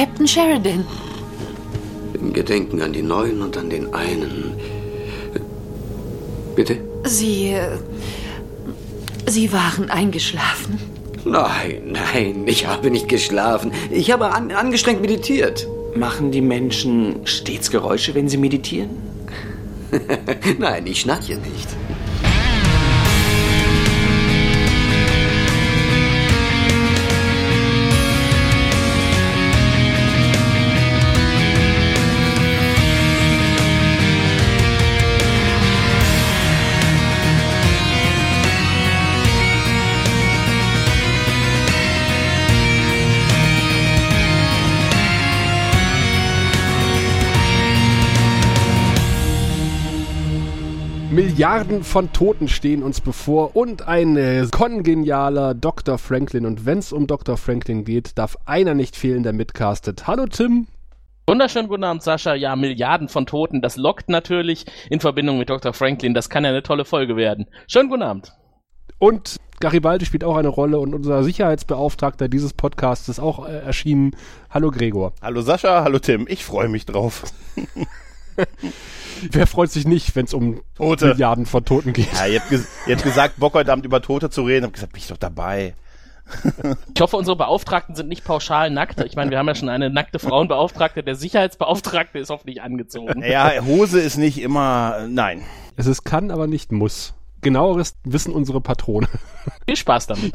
Captain Sheridan. Im Gedenken an die Neuen und an den einen. Bitte? Sie. Äh, Sie waren eingeschlafen. Nein, nein, ich habe nicht geschlafen. Ich habe an, angestrengt meditiert. Machen die Menschen stets Geräusche, wenn sie meditieren? nein, ich schnarche nicht. Milliarden von Toten stehen uns bevor und ein äh, kongenialer Dr. Franklin. Und wenn es um Dr. Franklin geht, darf einer nicht fehlen, der mitcastet. Hallo Tim. Wunderschönen guten Abend, Sascha. Ja, Milliarden von Toten, das lockt natürlich in Verbindung mit Dr. Franklin. Das kann ja eine tolle Folge werden. Schönen guten Abend. Und Garibaldi spielt auch eine Rolle und unser Sicherheitsbeauftragter dieses Podcasts ist auch äh, erschienen. Hallo Gregor. Hallo Sascha, hallo Tim. Ich freue mich drauf. Wer freut sich nicht, wenn es um Tote. Milliarden von Toten geht? Ja, ihr habt, ges ihr habt gesagt, Bock heute Abend über Tote zu reden. Ich hab gesagt, bin ich doch dabei. Ich hoffe, unsere Beauftragten sind nicht pauschal nackt. Ich meine, wir haben ja schon eine nackte Frauenbeauftragte. Der Sicherheitsbeauftragte ist hoffentlich angezogen. Ja, Hose ist nicht immer, nein. Es ist kann, aber nicht muss. Genaueres wissen unsere Patrone. Viel Spaß damit.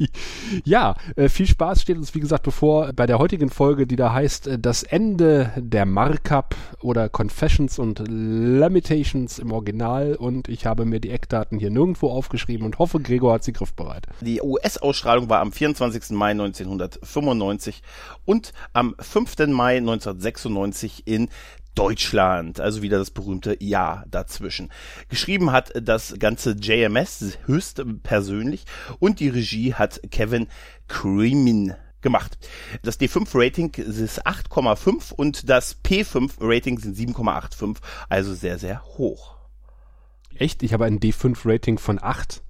ja, äh, viel Spaß steht uns, wie gesagt, bevor bei der heutigen Folge, die da heißt äh, Das Ende der Markup oder Confessions und Limitations im Original. Und ich habe mir die Eckdaten hier nirgendwo aufgeschrieben und hoffe, Gregor hat sie griffbereit. Die US-Ausstrahlung war am 24. Mai 1995 und am 5. Mai 1996 in Deutschland, also wieder das berühmte Ja dazwischen. Geschrieben hat das ganze JMS höchst persönlich und die Regie hat Kevin Creemin gemacht. Das D5-Rating ist 8,5 und das P5-Rating sind 7,85, also sehr, sehr hoch. Echt? Ich habe ein D5-Rating von 8.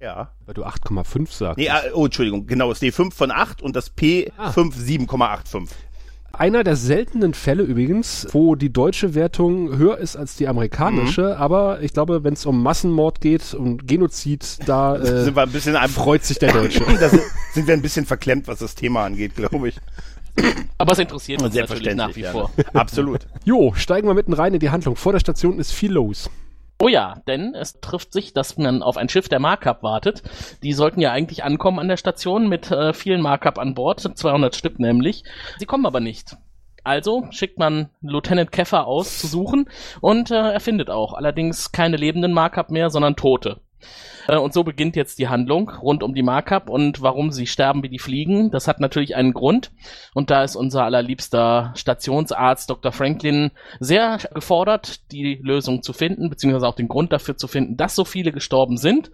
Ja. Weil du 8,5 sagst. Nee, ah, oh, Entschuldigung, genau, das D5 von 8 und das P5 ah. 7,85. Einer der seltenen Fälle übrigens, wo die deutsche Wertung höher ist als die amerikanische, mhm. aber ich glaube, wenn es um Massenmord geht und Genozid, da äh, sind wir ein bisschen freut sich der Deutsche. da sind, sind wir ein bisschen verklemmt, was das Thema angeht, glaube ich. Aber es interessiert uns natürlich nach wie vor. Absolut. Jo, steigen wir mitten rein in die Handlung. Vor der Station ist viel los. Oh ja, denn es trifft sich, dass man auf ein Schiff der Markup wartet. Die sollten ja eigentlich ankommen an der Station mit äh, vielen Markup an Bord, 200 Stück nämlich. Sie kommen aber nicht. Also schickt man Lieutenant Keffer aus zu suchen und äh, er findet auch allerdings keine lebenden Markup mehr, sondern Tote. Äh, und so beginnt jetzt die Handlung rund um die Markup und warum sie sterben wie die Fliegen. Das hat natürlich einen Grund. Und da ist unser allerliebster Stationsarzt Dr. Franklin sehr gefordert, die Lösung zu finden, beziehungsweise auch den Grund dafür zu finden, dass so viele gestorben sind.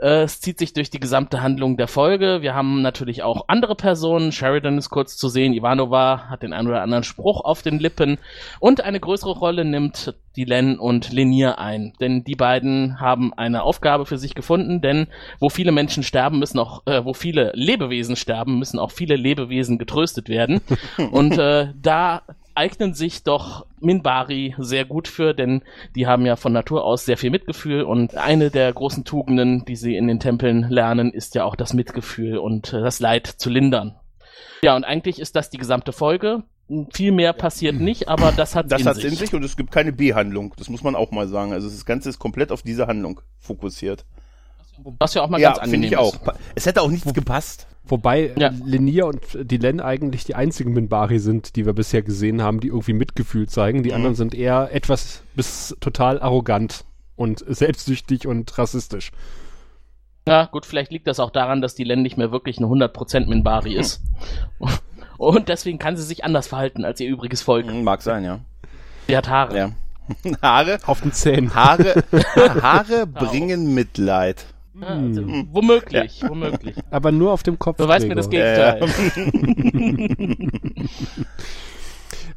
Äh, es zieht sich durch die gesamte Handlung der Folge. Wir haben natürlich auch andere Personen. Sheridan ist kurz zu sehen. Ivanova hat den einen oder anderen Spruch auf den Lippen. Und eine größere Rolle nimmt die Len und Lenier ein. Denn die beiden haben eine Aufgabe für sich gefunden. Denn wo viele Menschen sterben, müssen auch, äh, wo viele Lebewesen sterben, müssen auch viele Lebewesen getröstet werden. und äh, da eignen sich doch Minbari sehr gut für, denn die haben ja von Natur aus sehr viel Mitgefühl und eine der großen Tugenden, die sie in den Tempeln lernen, ist ja auch das Mitgefühl und äh, das Leid zu lindern. Ja, und eigentlich ist das die gesamte Folge. Viel mehr passiert nicht, aber das hat das in sich. Das hat in sich und es gibt keine B-Handlung. Das muss man auch mal sagen. Also das Ganze ist komplett auf diese Handlung fokussiert. Was ja auch mal ja, ganz angenehm ich auch. Es hätte auch nichts gepasst. Wobei ja. Lenier und Dylan eigentlich die einzigen Minbari sind, die wir bisher gesehen haben, die irgendwie Mitgefühl zeigen. Die mhm. anderen sind eher etwas bis total arrogant und selbstsüchtig und rassistisch. Ja, gut, vielleicht liegt das auch daran, dass die Len nicht mehr wirklich eine 100% Minbari ist. Und deswegen kann sie sich anders verhalten als ihr übriges Volk. Mhm, mag sein, ja. Sie hat Haare. Ja. Haare? Auf den Zähnen. Haare, Haare bringen Mitleid. Also, hm. womöglich, ja. womöglich. Aber nur auf dem Kopf. Beweis mir das Gegenteil.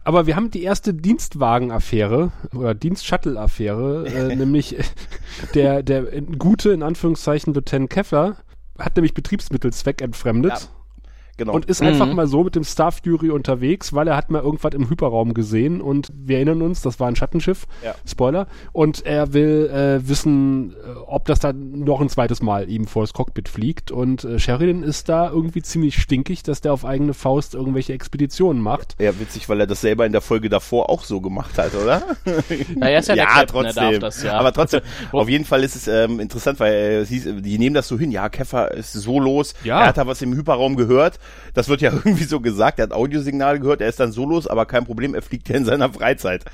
Aber wir haben die erste Dienstwagen-Affäre oder Dienst-Shuttle-Affäre, äh, nämlich der, der gute, in Anführungszeichen, Lieutenant Keffer hat nämlich Betriebsmittel zweckentfremdet. Ja. Genau. und ist einfach mal so mit dem Star Fury unterwegs, weil er hat mal irgendwas im Hyperraum gesehen und wir erinnern uns, das war ein Schattenschiff, Ja. Spoiler, und er will äh, wissen, äh, ob das dann noch ein zweites Mal ihm vor das Cockpit fliegt und äh, Sheridan ist da irgendwie ziemlich stinkig, dass der auf eigene Faust irgendwelche Expeditionen macht. ja, witzig, weil er das selber in der Folge davor auch so gemacht hat, oder? Naja, ist ja, der Captain, er darf das, ja. Aber trotzdem, auf jeden Fall ist es ähm, interessant, weil äh, die nehmen das so hin, ja, Keffer ist so los, Ja. er hat da was im Hyperraum gehört, das wird ja irgendwie so gesagt, er hat Audiosignale gehört, er ist dann so los, aber kein Problem, er fliegt ja in seiner Freizeit.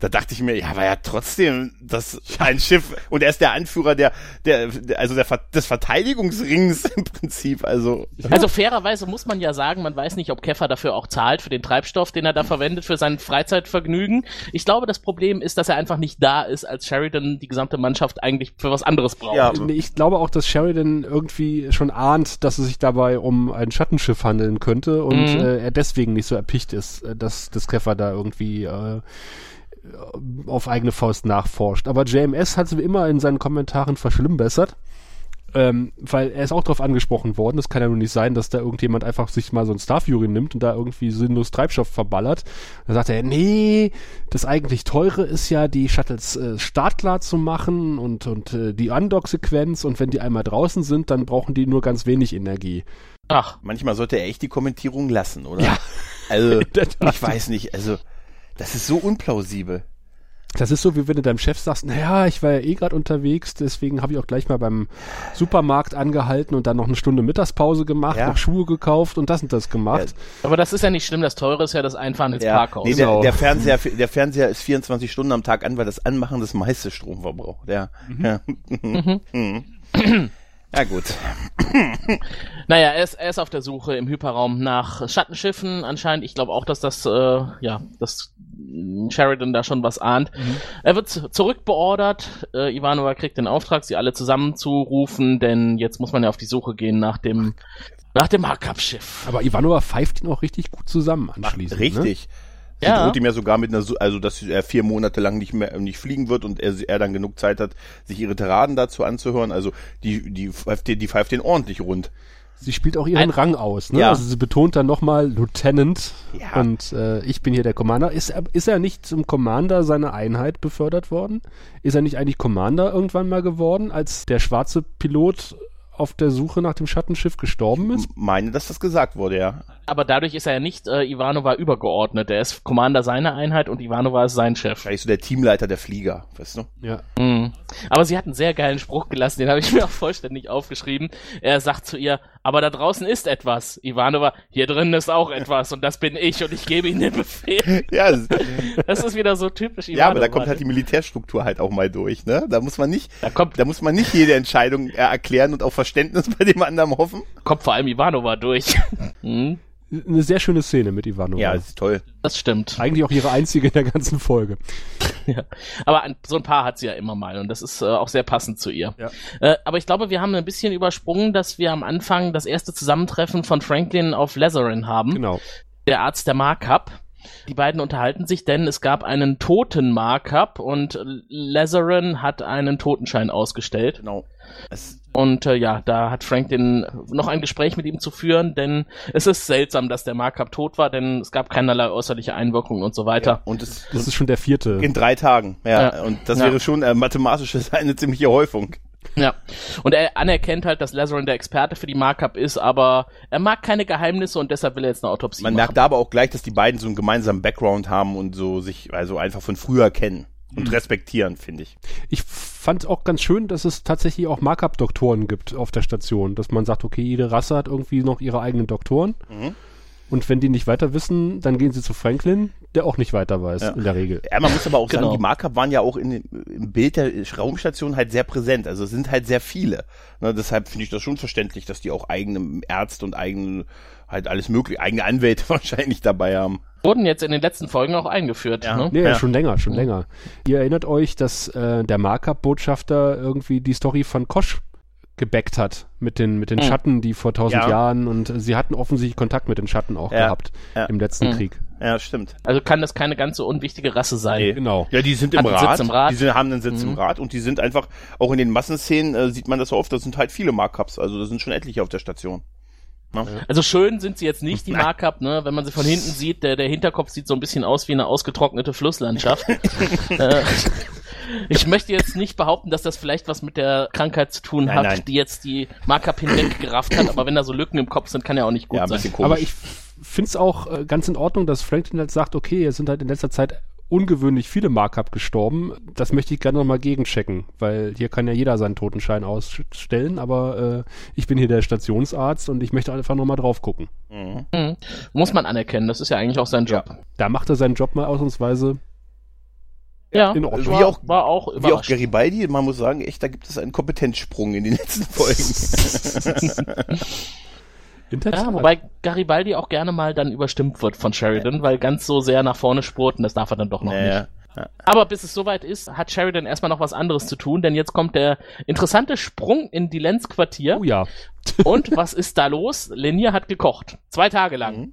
Da dachte ich mir, ja, aber ja trotzdem, das ein Schiff und er ist der Anführer der, der, also der, des Verteidigungsrings im Prinzip, also Also fairerweise muss man ja sagen, man weiß nicht, ob Keffer dafür auch zahlt für den Treibstoff, den er da verwendet für sein Freizeitvergnügen. Ich glaube, das Problem ist, dass er einfach nicht da ist, als Sheridan die gesamte Mannschaft eigentlich für was anderes braucht. Ja. Ich glaube auch, dass Sheridan irgendwie schon ahnt, dass es sich dabei um ein Schattenschiff handeln könnte und Mhm. äh, er deswegen nicht so erpicht ist, äh, dass das Keffer da irgendwie äh, auf eigene Faust nachforscht. Aber JMS hat es wie immer in seinen Kommentaren verschlimmbessert. Ähm, weil er ist auch darauf angesprochen worden. Es kann ja nur nicht sein, dass da irgendjemand einfach sich mal so ein Star Fury nimmt und da irgendwie sinnlos Treibstoff verballert. Da sagt er, nee, das eigentlich teure ist ja, die Shuttles äh, startklar zu machen und, und äh, die Undock-Sequenz und wenn die einmal draußen sind, dann brauchen die nur ganz wenig Energie. Ach, manchmal sollte er echt die Kommentierung lassen, oder? Ja. Also, ich weiß nicht, also, das ist so unplausibel. Das ist so, wie wenn du deinem Chef sagst, naja, ich war ja eh gerade unterwegs, deswegen habe ich auch gleich mal beim Supermarkt angehalten und dann noch eine Stunde Mittagspause gemacht, Ja. noch Schuhe gekauft und das und das gemacht. aber das ist ja nicht schlimm, das teure ist ja das Einfahren ins Ja, Parkhaus. nee, der, Genau. der, Fernseher, der Fernseher ist 24 Stunden am Tag an, weil das Anmachen das meiste Strom verbraucht. Ja. Ja. Mhm. ja, gut. Naja, er ist, er ist auf der Suche im Hyperraum nach Schattenschiffen anscheinend. Ich glaube auch, dass das, äh, ja, dass Sheridan da schon was ahnt. Er wird zurückbeordert. Äh, Ivanova kriegt den Auftrag, sie alle zusammenzurufen, denn jetzt muss man ja auf die Suche gehen nach dem, nach dem Markup-Schiff. Aber Ivanova pfeift ihn auch richtig gut zusammen anschließend. Ne? Richtig. Sie Ja. droht ihm ja sogar mit einer, Su- also dass er vier Monate lang nicht mehr nicht fliegen wird und er, er dann genug Zeit hat, sich ihre Tiraden dazu anzuhören. Also die die pfeift, den- die pfeift den ordentlich rund. Sie spielt auch ihren Ein- Rang aus. Ne? Ja. Also sie betont dann nochmal Lieutenant Ja. und äh, ich bin hier der Commander. Ist er, ist er nicht zum Commander seiner Einheit befördert worden? Ist er nicht eigentlich Commander irgendwann mal geworden, als der schwarze Pilot auf der Suche nach dem Schattenschiff gestorben ist? Meine, dass das gesagt wurde, ja. Aber dadurch ist er ja nicht äh, Ivanova übergeordnet. Er ist Commander seiner Einheit und Ivanova ist sein Chef. Wahrscheinlich so der Teamleiter der Flieger, weißt du? Ja. Mhm. Aber sie hat einen sehr geilen Spruch gelassen, den habe ich mir auch vollständig aufgeschrieben. Er sagt zu ihr, aber da draußen ist etwas. Ivanova, hier drin ist auch etwas und das bin ich und ich gebe Ihnen den Befehl. Ja, das, ist wieder so typisch Ivanova. ja, aber da kommt halt die Militärstruktur halt auch mal durch, ne? Da muss man nicht, Da kommt, da muss man nicht jede Entscheidung äh, erklären und auf Verständnis bei dem anderen hoffen. kommt vor allem Ivanova durch. Mhm. Eine sehr schöne Szene mit Ivanova. Ja, das ist toll. Das stimmt. Eigentlich auch ihre einzige in der ganzen Folge. Ja. Aber ein, so ein paar hat sie ja immer mal und das ist äh, auch sehr passend zu ihr. Ja. Äh, aber ich glaube, wir haben ein bisschen übersprungen, dass wir am Anfang das erste Zusammentreffen von Franklin auf Lazarin haben. Genau. der Arzt der Markup. Die beiden unterhalten sich, denn es gab einen toten Markup und Lazarin hat einen Totenschein ausgestellt. Genau. Es, Und äh, ja, da hat Franklin noch ein Gespräch mit ihm zu führen, denn es ist seltsam, dass der Markup tot war, denn es gab keinerlei äußerliche Einwirkungen und so weiter. und es, Das ist schon der vierte. in drei Tagen, ja. Ja. Und das Ja. wäre schon äh, mathematisch eine ziemliche Häufung. Ja. Und er anerkennt halt, dass Lazarin der Experte für die Markup ist, aber er mag keine Geheimnisse und deshalb will er jetzt eine Autopsie Man machen. merkt da aber auch gleich, dass die beiden so einen gemeinsamen Background haben und so sich also einfach von früher kennen und respektieren, finde ich. Ich fand auch ganz schön, dass es tatsächlich auch Markup-Doktoren gibt auf der Station. Dass man sagt, okay, jede Rasse hat irgendwie noch ihre eigenen Doktoren. Mhm. Und wenn die nicht weiter wissen, dann gehen sie zu Franklin, der auch nicht weiter weiß, Ja. in der Regel. Ja, man muss aber auch Genau. sagen, die Markup waren ja auch in, im Bild der Raumstation halt sehr präsent. Also es sind halt sehr viele. Ne, deshalb finde ich das schon verständlich, dass die auch eigene Ärzte und eigene, halt alles mögliche, eigene Anwälte wahrscheinlich dabei haben. Wurden jetzt in den letzten Folgen auch eingeführt. Ja. Ne? Nee, Ja. schon länger, schon länger. Ihr erinnert euch, dass äh, der Markup-Botschafter irgendwie die Story von Kosch gebackt hat mit den, mit den Hm. Schatten, die vor tausend Ja. Jahren und äh, sie hatten offensichtlich Kontakt mit den Schatten auch Ja. gehabt Ja. im letzten Hm. Krieg. Ja, stimmt. Also kann das keine ganz so unwichtige Rasse sein. Nee. Genau. Ja, die sind im Rat. Sitz im Rat. Die sind, haben einen Sitz Mhm. im Rat und die sind einfach, auch in den Massenszenen äh, sieht man das so oft, das sind halt viele Markups. Also das sind schon etliche auf der Station. Ne? Also schön sind sie jetzt nicht, die. Markup, ne? Wenn man sie von hinten sieht, der, der Hinterkopf sieht so ein bisschen aus wie eine ausgetrocknete Flusslandschaft. äh, ich möchte jetzt nicht behaupten, dass das vielleicht was mit der Krankheit zu tun Nein, hat, nein. die jetzt die Markup hinweggerafft hat, aber wenn da so Lücken im Kopf sind, kann ja auch nicht gut Ja, ein sein. bisschen komisch. Aber ich finde es auch äh, ganz in Ordnung, dass Franklin halt sagt, okay, es sind halt in letzter Zeit ungewöhnlich viele Markup gestorben. Das möchte ich gerne nochmal gegenchecken, weil hier kann ja jeder seinen Totenschein ausstellen, aber äh, ich bin hier der Stationsarzt und ich möchte einfach nochmal drauf gucken. Mhm. Muss man anerkennen, das ist ja eigentlich auch sein Job. Da macht er seinen Job mal ausnahmsweise. Ja, in Ordnung. War, Wie auch- war auch Wie auch. Garibaldi, man muss sagen, echt, da gibt es einen Kompetenzsprung in den letzten Folgen. Ja, wobei Garibaldi auch gerne mal dann überstimmt wird von Sheridan, weil ganz so sehr nach vorne spurten, das darf er dann doch noch nicht. naja. Aber bis es soweit ist, hat Sheridan erstmal noch was anderes zu tun, denn jetzt kommt der interessante Sprung in die Lenz Quartier. Oh ja. Und was ist da los? Lenier hat gekocht. Zwei Tage lang. Mhm.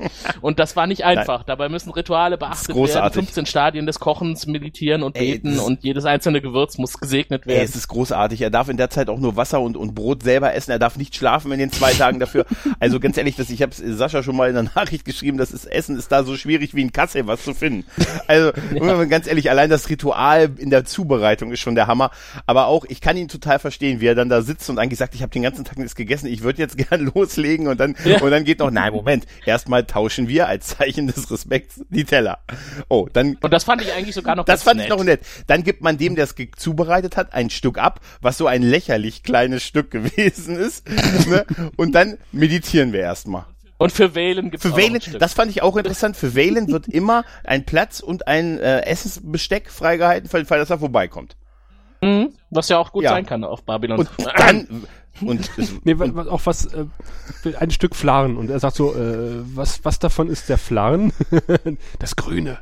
Und das war nicht einfach. Dabei müssen Rituale beachtet werden. großartig. 15 Stadien des Kochens, Meditieren und Ey, Beten und jedes einzelne Gewürz muss gesegnet Ey, werden. es ist großartig. Er darf in der Zeit auch nur Wasser und, und Brot selber essen. Er darf nicht schlafen in den zwei Tagen dafür. Also ganz ehrlich, das, ich habe Sascha schon mal in der Nachricht geschrieben, das ist, Essen ist da so schwierig wie in Kassel was zu finden. Also ja. ganz ehrlich, allein das Ritual in der Zubereitung ist schon der Hammer. Aber auch, ich kann ihn total verstehen, wie er dann da sitzt und eigentlich sagt, ich habe den ganzen Tag nichts gegessen, ich würde jetzt gern loslegen und dann, Ja. und dann geht noch, nein, Moment, erstmal tauschen wir als Zeichen des Respekts die Teller. Oh, dann und das fand ich eigentlich sogar noch das fand nett. ich noch nett. Dann gibt man dem, der es zubereitet hat, ein Stück ab, was so ein lächerlich kleines Stück gewesen ist. ne? Und dann meditieren wir erstmal. Und für Valen gibt's Für auch Valen, das fand ich auch interessant. Für Valen wird immer ein Platz und ein äh, Essensbesteck freigehalten, für den Fall, dass er vorbeikommt. Mhm, was ja auch gut Ja. sein kann auf Babylon. Und dann und es, Nee, wa- auch was, äh, ein Stück Flarn. Und er sagt so, äh, was, was davon ist der Flarn? das Grüne.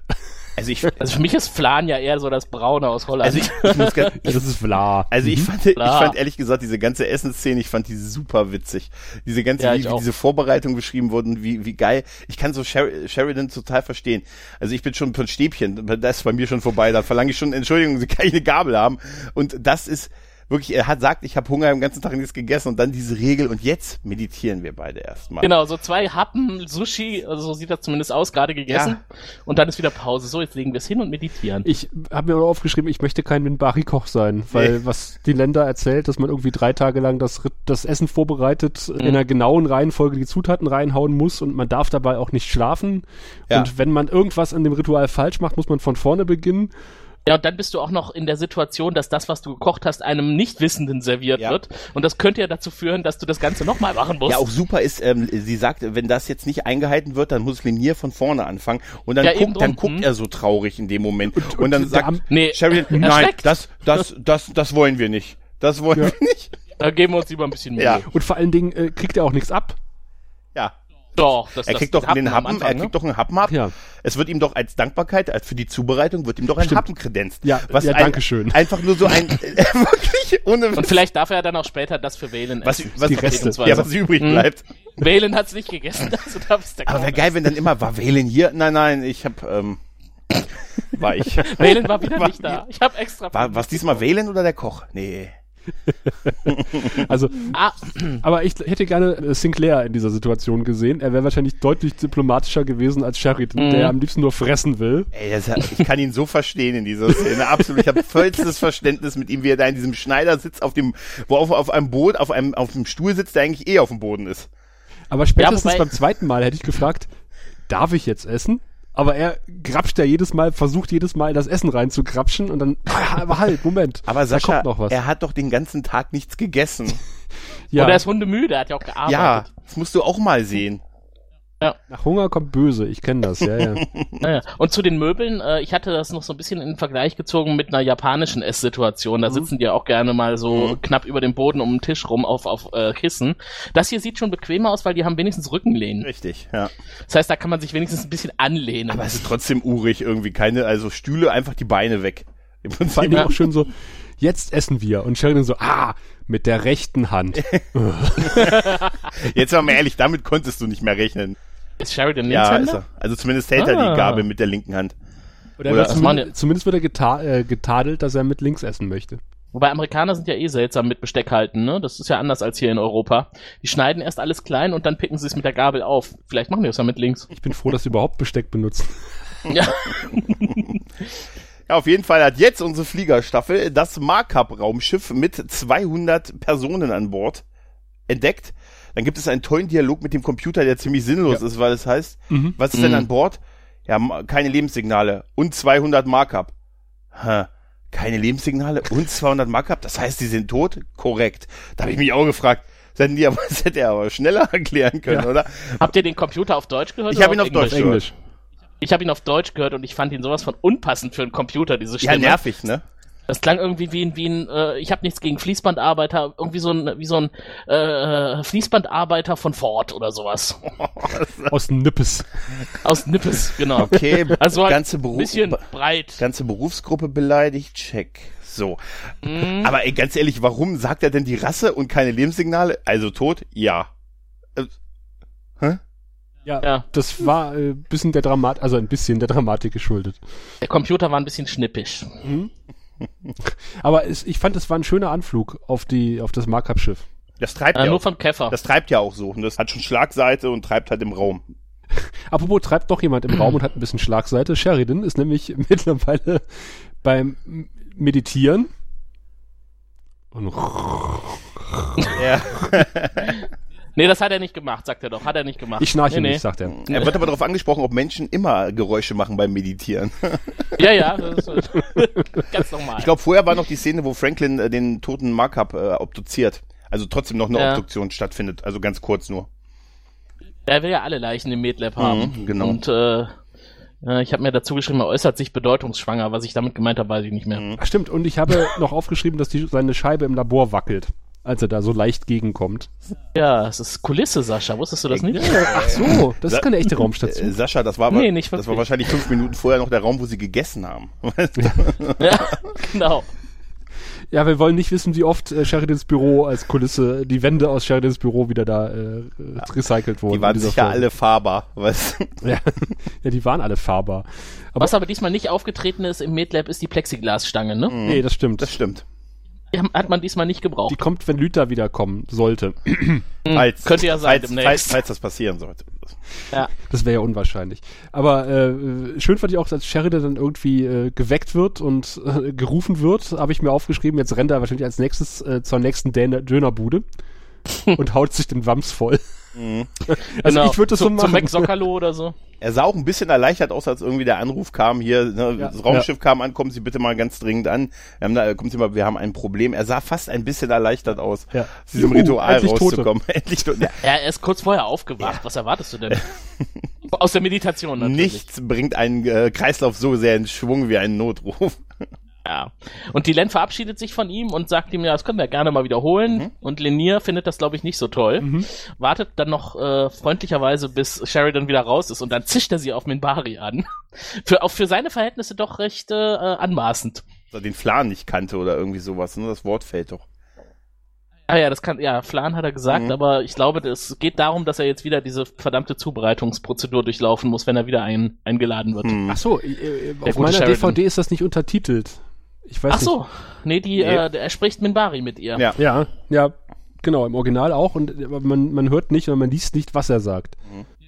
also ich Also für mich ist Flan ja eher so das Braune aus Holland. also ich, ich muss ganz, Das ist Vlar. Also ich fand, ich Klar. fand ehrlich gesagt diese ganze Essensszene, ich fand die super witzig. Diese ganze, Ja, wie, ich wie diese Vorbereitung beschrieben wurden, wie, wie geil. Ich kann so Sher Sheridan total verstehen. Also ich bin schon von Stäbchen, das ist bei mir schon vorbei. Da verlange ich schon Entschuldigung, sie kann ich eine Gabel haben. Und das ist wirklich, er hat sagt, ich habe Hunger den ganzen Tag nichts gegessen und dann diese Regel und jetzt meditieren wir beide erstmal. Genau, so zwei Happen Sushi, also so sieht das zumindest aus, gerade gegessen. Und dann ist wieder Pause. So, jetzt legen wir es hin und meditieren. Ich habe mir auch aufgeschrieben, ich möchte kein Minbari-Koch sein, weil Nee. was die Länder erzählt, dass man irgendwie drei Tage lang das, Rit- das Essen vorbereitet, in einer genauen Reihenfolge die Zutaten reinhauen muss und man darf dabei auch nicht schlafen. Ja. Und wenn man irgendwas an dem Ritual falsch macht, muss man von vorne beginnen. Ja, und dann bist du auch noch in der Situation, dass das, was du gekocht hast, einem Nichtwissenden serviert Ja. wird. Und das könnte ja dazu führen, dass du das Ganze nochmal machen musst. Ja, auch super ist, ähm, sie sagt, wenn das jetzt nicht eingehalten wird, dann muss Linier von vorne anfangen. Und dann Ja, guckt, dann guckt Hm. er so traurig in dem Moment. Und, dann der sagt Am- Nee, Sheridan, er nein, das, das, das, das wollen wir nicht. Das wollen wir nicht. Da geben wir uns lieber ein bisschen Mühe. Ja. Und vor allen Dingen äh, kriegt er auch nichts ab. Doch, das, Er das kriegt doch den Happen, Anfang, er ne? kriegt doch einen Happen ab. Ja. Es wird ihm doch als Dankbarkeit, als für die Zubereitung, wird ihm doch ein Stimmt. Happen kredenzt. Ja, was ja, ein, Dankeschön. Einfach nur so ein, wirklich ohne, Und vielleicht darf er dann auch später das für Valen was, essen. was, die Reste. ja, was übrig Hm. bleibt. Valen hat's nicht gegessen, also darf es der Aber wäre geil, wenn dann immer, war Valen hier? Nein, nein, ich hab, ähm, war ich. Valen war wieder War- nicht da. Ich habe extra... War, was diesmal Valen oder der Koch? Nee. Also, ah, aber ich hätte gerne äh, Sinclair in dieser Situation gesehen. Er wäre wahrscheinlich deutlich diplomatischer gewesen als Sheridan, Mhm. der am liebsten nur fressen will. Ey, das, ich kann ihn so verstehen in dieser Szene. Absolut. Ich habe vollstes Verständnis mit ihm, wie er da in diesem Schneider sitzt, auf dem, wo auf, auf einem Boot, auf einem, auf dem Stuhl sitzt, der eigentlich eh auf dem Boden ist. Aber spätestens wobei- beim zweiten Mal hätte ich gefragt, darf ich jetzt essen? Aber er grapscht ja jedes Mal, versucht jedes Mal das Essen reinzugrapschen und dann, ah, aber halt, Moment, Aber da Sascha, kommt noch was. er hat doch den ganzen Tag nichts gegessen. ja, Und er ist hundemüde, er hat ja auch Ja, gearbeitet. das musst du auch mal sehen. Nach Hunger kommt böse, ich kenne das, ja, ja. Naja. Und zu den Möbeln, äh, ich hatte das noch so ein bisschen in den Vergleich gezogen mit einer japanischen Esssituation. Mhm. Da sitzen die ja auch gerne mal so knapp über dem Boden um den Tisch rum auf, auf äh, Kissen. Das hier sieht schon bequemer aus, weil die haben wenigstens Rückenlehnen. Richtig, ja. Das heißt, da kann man sich wenigstens ein bisschen anlehnen. Aber es ist trotzdem urig irgendwie. Keine, also Stühle, einfach die Beine weg. Im Vor allen Prinzip. Dingen auch schön so, jetzt essen wir. Und Sheridan so, ah, mit der rechten Hand. Jetzt mal ehrlich, damit konntest du nicht mehr rechnen. Ist Sheridan Ja, ist Linkshänder? er. Also zumindest hält er Ah. die Gabel mit der linken Hand. Oder, Oder- zumindest, zumindest wird er geta äh, getadelt, dass er mit links essen möchte. Wobei Amerikaner sind ja eh seltsam mit Besteck halten, ne? Das ist ja anders als hier in Europa. Die schneiden erst alles klein und dann picken sie es mit der Gabel auf. Vielleicht machen die das ja mit links. Ich bin froh, dass sie überhaupt Besteck benutzen. Ja. Ja, auf jeden Fall hat jetzt unsere Fliegerstaffel das Markup-Raumschiff mit 200 Personen an Bord entdeckt. Dann gibt es einen tollen Dialog mit dem Computer, der ziemlich sinnlos Ja. ist, weil es heißt, Mhm. was ist denn Mhm. an Bord? Ja, keine Lebenssignale und 200 Markup. Hä? Keine Lebenssignale und 200 Markup? Das heißt, die sind tot? Korrekt. Da habe ich mich auch gefragt, das hätten die aber, das hätte er aber schneller erklären können, oder? Habt ihr den Computer auf Deutsch gehört? Ich habe ihn auf Deutsch Englisch? gehört. Englisch. Ich habe ihn auf Deutsch gehört und ich fand ihn sowas von unpassend für einen Computer, diese Ja, Stimme. nervig, ne? Das klang irgendwie wie ein, wie ein äh, ich habe nichts gegen Fließbandarbeiter, irgendwie so ein, wie so ein äh, Fließbandarbeiter von Ford oder sowas. Aus Nippes. Aus Nippes, genau. Okay, Also halt ganze ein Beruf, bisschen breit. ganze Berufsgruppe beleidigt, check. So. Mhm. Aber ey, ganz ehrlich, warum sagt er denn die Rasse und keine Lebenssignale? Also tot? Ja. Äh, hä? Ja, Ja. das war äh, bisschen der Dramat, also ein bisschen der Dramatik geschuldet. Der Computer war ein bisschen schnippisch. Aber es, ich fand, es war ein schöner Anflug auf die, auf das Markup-Schiff. Das treibt Äh, ja nur auch. von Käfer. Das treibt ja auch so. Und das hat schon Schlagseite und treibt halt im Raum. Apropos treibt noch jemand im Raum und hat ein bisschen Schlagseite. Sheridan ist nämlich mittlerweile beim Meditieren. Und Ja. Nee, das hat er nicht gemacht, sagt er doch. Hat er nicht gemacht. ich schnarche nee, nicht, sagt er. Er wird aber darauf angesprochen, ob Menschen immer Geräusche machen beim Meditieren. Ja, ja, das ist ganz normal. Ich glaube, vorher war noch die Szene, wo Franklin äh, den toten Markup äh, obduziert. Also trotzdem noch eine Ja. Obduktion stattfindet. Also ganz kurz nur. er will ja alle Leichen im Medlab haben. Mhm, genau. Und äh, ich habe mir dazu geschrieben, er äußert sich bedeutungsschwanger. Was ich damit gemeint habe, weiß ich nicht mehr. Mhm. Ach, stimmt, und ich habe noch aufgeschrieben, dass die, seine Scheibe im Labor wackelt, als er da so leicht gegenkommt. Ja, es ist Kulisse, Sascha. Wusstest du das nicht? Ach so, das ist keine echte Äh, Raumstation. Sascha, das war, Nee, nicht das war wahrscheinlich fünf Minuten vorher noch der Raum, wo sie gegessen haben. ja, genau. Ja, wir wollen nicht wissen, wie oft äh, Sheridans Büro als Kulisse, die Wände aus Sheridans Büro wieder da äh, recycelt wurden. Die waren sicher Folge. alle fahrbar. Was? Ja, ja, die waren alle fahrbar. Aber Was aber diesmal nicht aufgetreten ist im Medlab, ist die Plexiglasstange, ne? nee, das stimmt. Das stimmt. Die hat man diesmal nicht Die gebraucht. kommt, wenn Lüther wiederkommen sollte. Falls, könnte ja sein falls, falls, falls das passieren sollte. Ja. Das wäre ja unwahrscheinlich. Aber äh, schön fand ich auch, als Sheridan dann irgendwie äh, geweckt wird und äh, gerufen wird, habe ich mir aufgeschrieben, jetzt rennt er wahrscheinlich als nächstes äh, zur nächsten Däner Dönerbude und haut sich den Wams voll. Also Genau. ich würde das so machen. Zum Mac Sockerlo oder so. Er sah auch ein bisschen erleichtert aus, als irgendwie der Anruf kam hier, ne, Ja. das Raumschiff kam an, kommen Sie bitte mal ganz dringend an. Wir haben da, kommen Sie mal, wir haben ein Problem. Er sah fast ein bisschen erleichtert aus, Ja. aus diesem Juhu, Ritual endlich Tote. rauszukommen. endlich Tote. Ja, Ja, er ist kurz vorher aufgewacht. Was erwartest du denn? Aus der Meditation natürlich. nichts bringt einen äh, Kreislauf so sehr in Schwung wie ein Notruf. Ja. Und die Len verabschiedet sich von ihm und sagt ihm, ja, das können wir gerne mal wiederholen. Mhm. Und Lenier findet das, glaube ich, nicht so toll. Wartet dann noch äh, freundlicherweise, bis Sheridan wieder raus ist und dann zischt er sie auf Minbari an. für, auch für seine Verhältnisse doch recht äh, äh, anmaßend. Dass er den Flan nicht kannte oder irgendwie sowas. Ne? Das Wort fällt doch. Ah ja, das kann, ja, Flan hat er gesagt, Mhm. aber ich glaube, es geht darum, dass er jetzt wieder diese verdammte Zubereitungsprozedur durchlaufen muss, wenn er wieder ein, eingeladen wird. Hm. Ach so, äh, auf gute meiner Sheridan. DVD ist das nicht untertitelt. Ich weiß Ach so, nee, die, Nee. Äh, er spricht Minbari mit ihr. Ja. nicht. Ja, ja, genau, im Original auch und aber man, man hört nicht oder man liest nicht, was er sagt.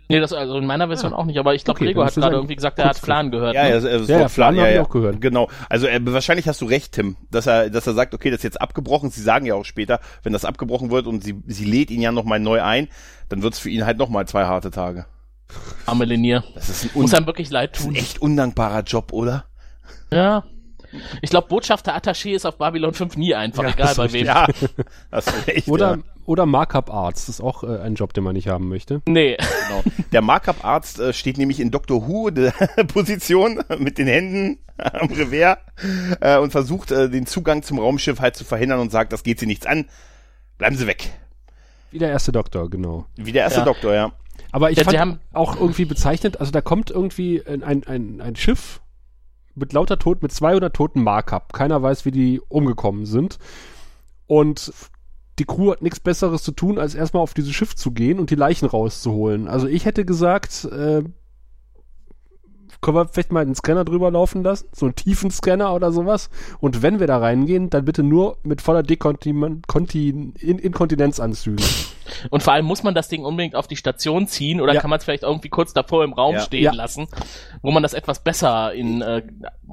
Nee, das also in meiner Version auch nicht, aber ich glaube, Okay, Gregor hat gerade irgendwie gesagt, er hat. Flan gehört. Ja, ne? ja, das, das Ja, ja, Flan Flan, hab ich auch gehört. Genau. Also äh, wahrscheinlich hast du recht, Tim, dass er, dass er sagt, okay, das ist jetzt abgebrochen. Sie sagen ja auch später, wenn das abgebrochen wird und sie, sie lädt ihn ja nochmal neu ein, dann wird's für ihn halt nochmal zwei harte Tage. Arme Linier. Das ist ein, Muss einem wirklich leid das ist ein tun. echt undankbarer Job, oder? Ja. Ich glaube, Botschafter Attaché ist auf Babylon 5 nie einfach, egal das bei wem. Ja, das ist echt. Oder, ja. oder Markup Arts, das ist auch äh, ein Job, den man nicht haben möchte. Nee. Genau. Der Markup-Arzt äh, steht nämlich in Dr. Who der Position mit den Händen am Revers äh, und versucht äh, den Zugang zum Raumschiff halt zu verhindern und sagt, das geht sie nichts an. Bleiben Sie weg. Wie der erste Doktor, genau. Wie der erste Ja. Doktor, ja. Aber ich Ja, fand haben- auch irgendwie bezeichnet, also da kommt irgendwie ein, ein, ein Schiff mit lauter Toten, mit 200 toten Markup. Keiner weiß, wie die umgekommen sind. Und die Crew hat nichts Besseres zu tun, als erstmal auf dieses Schiff zu gehen und die Leichen rauszuholen. Also ich hätte gesagt, äh, können wir vielleicht mal einen Scanner drüber laufen lassen? So einen tiefen Scanner oder sowas? Und wenn wir da reingehen, dann bitte nur mit voller Inkontinenzanzügen. Und vor allem muss man das Ding unbedingt auf die Station ziehen oder Ja. kann man es vielleicht irgendwie kurz davor im Raum Ja. stehen Ja. lassen, wo man das etwas besser in äh,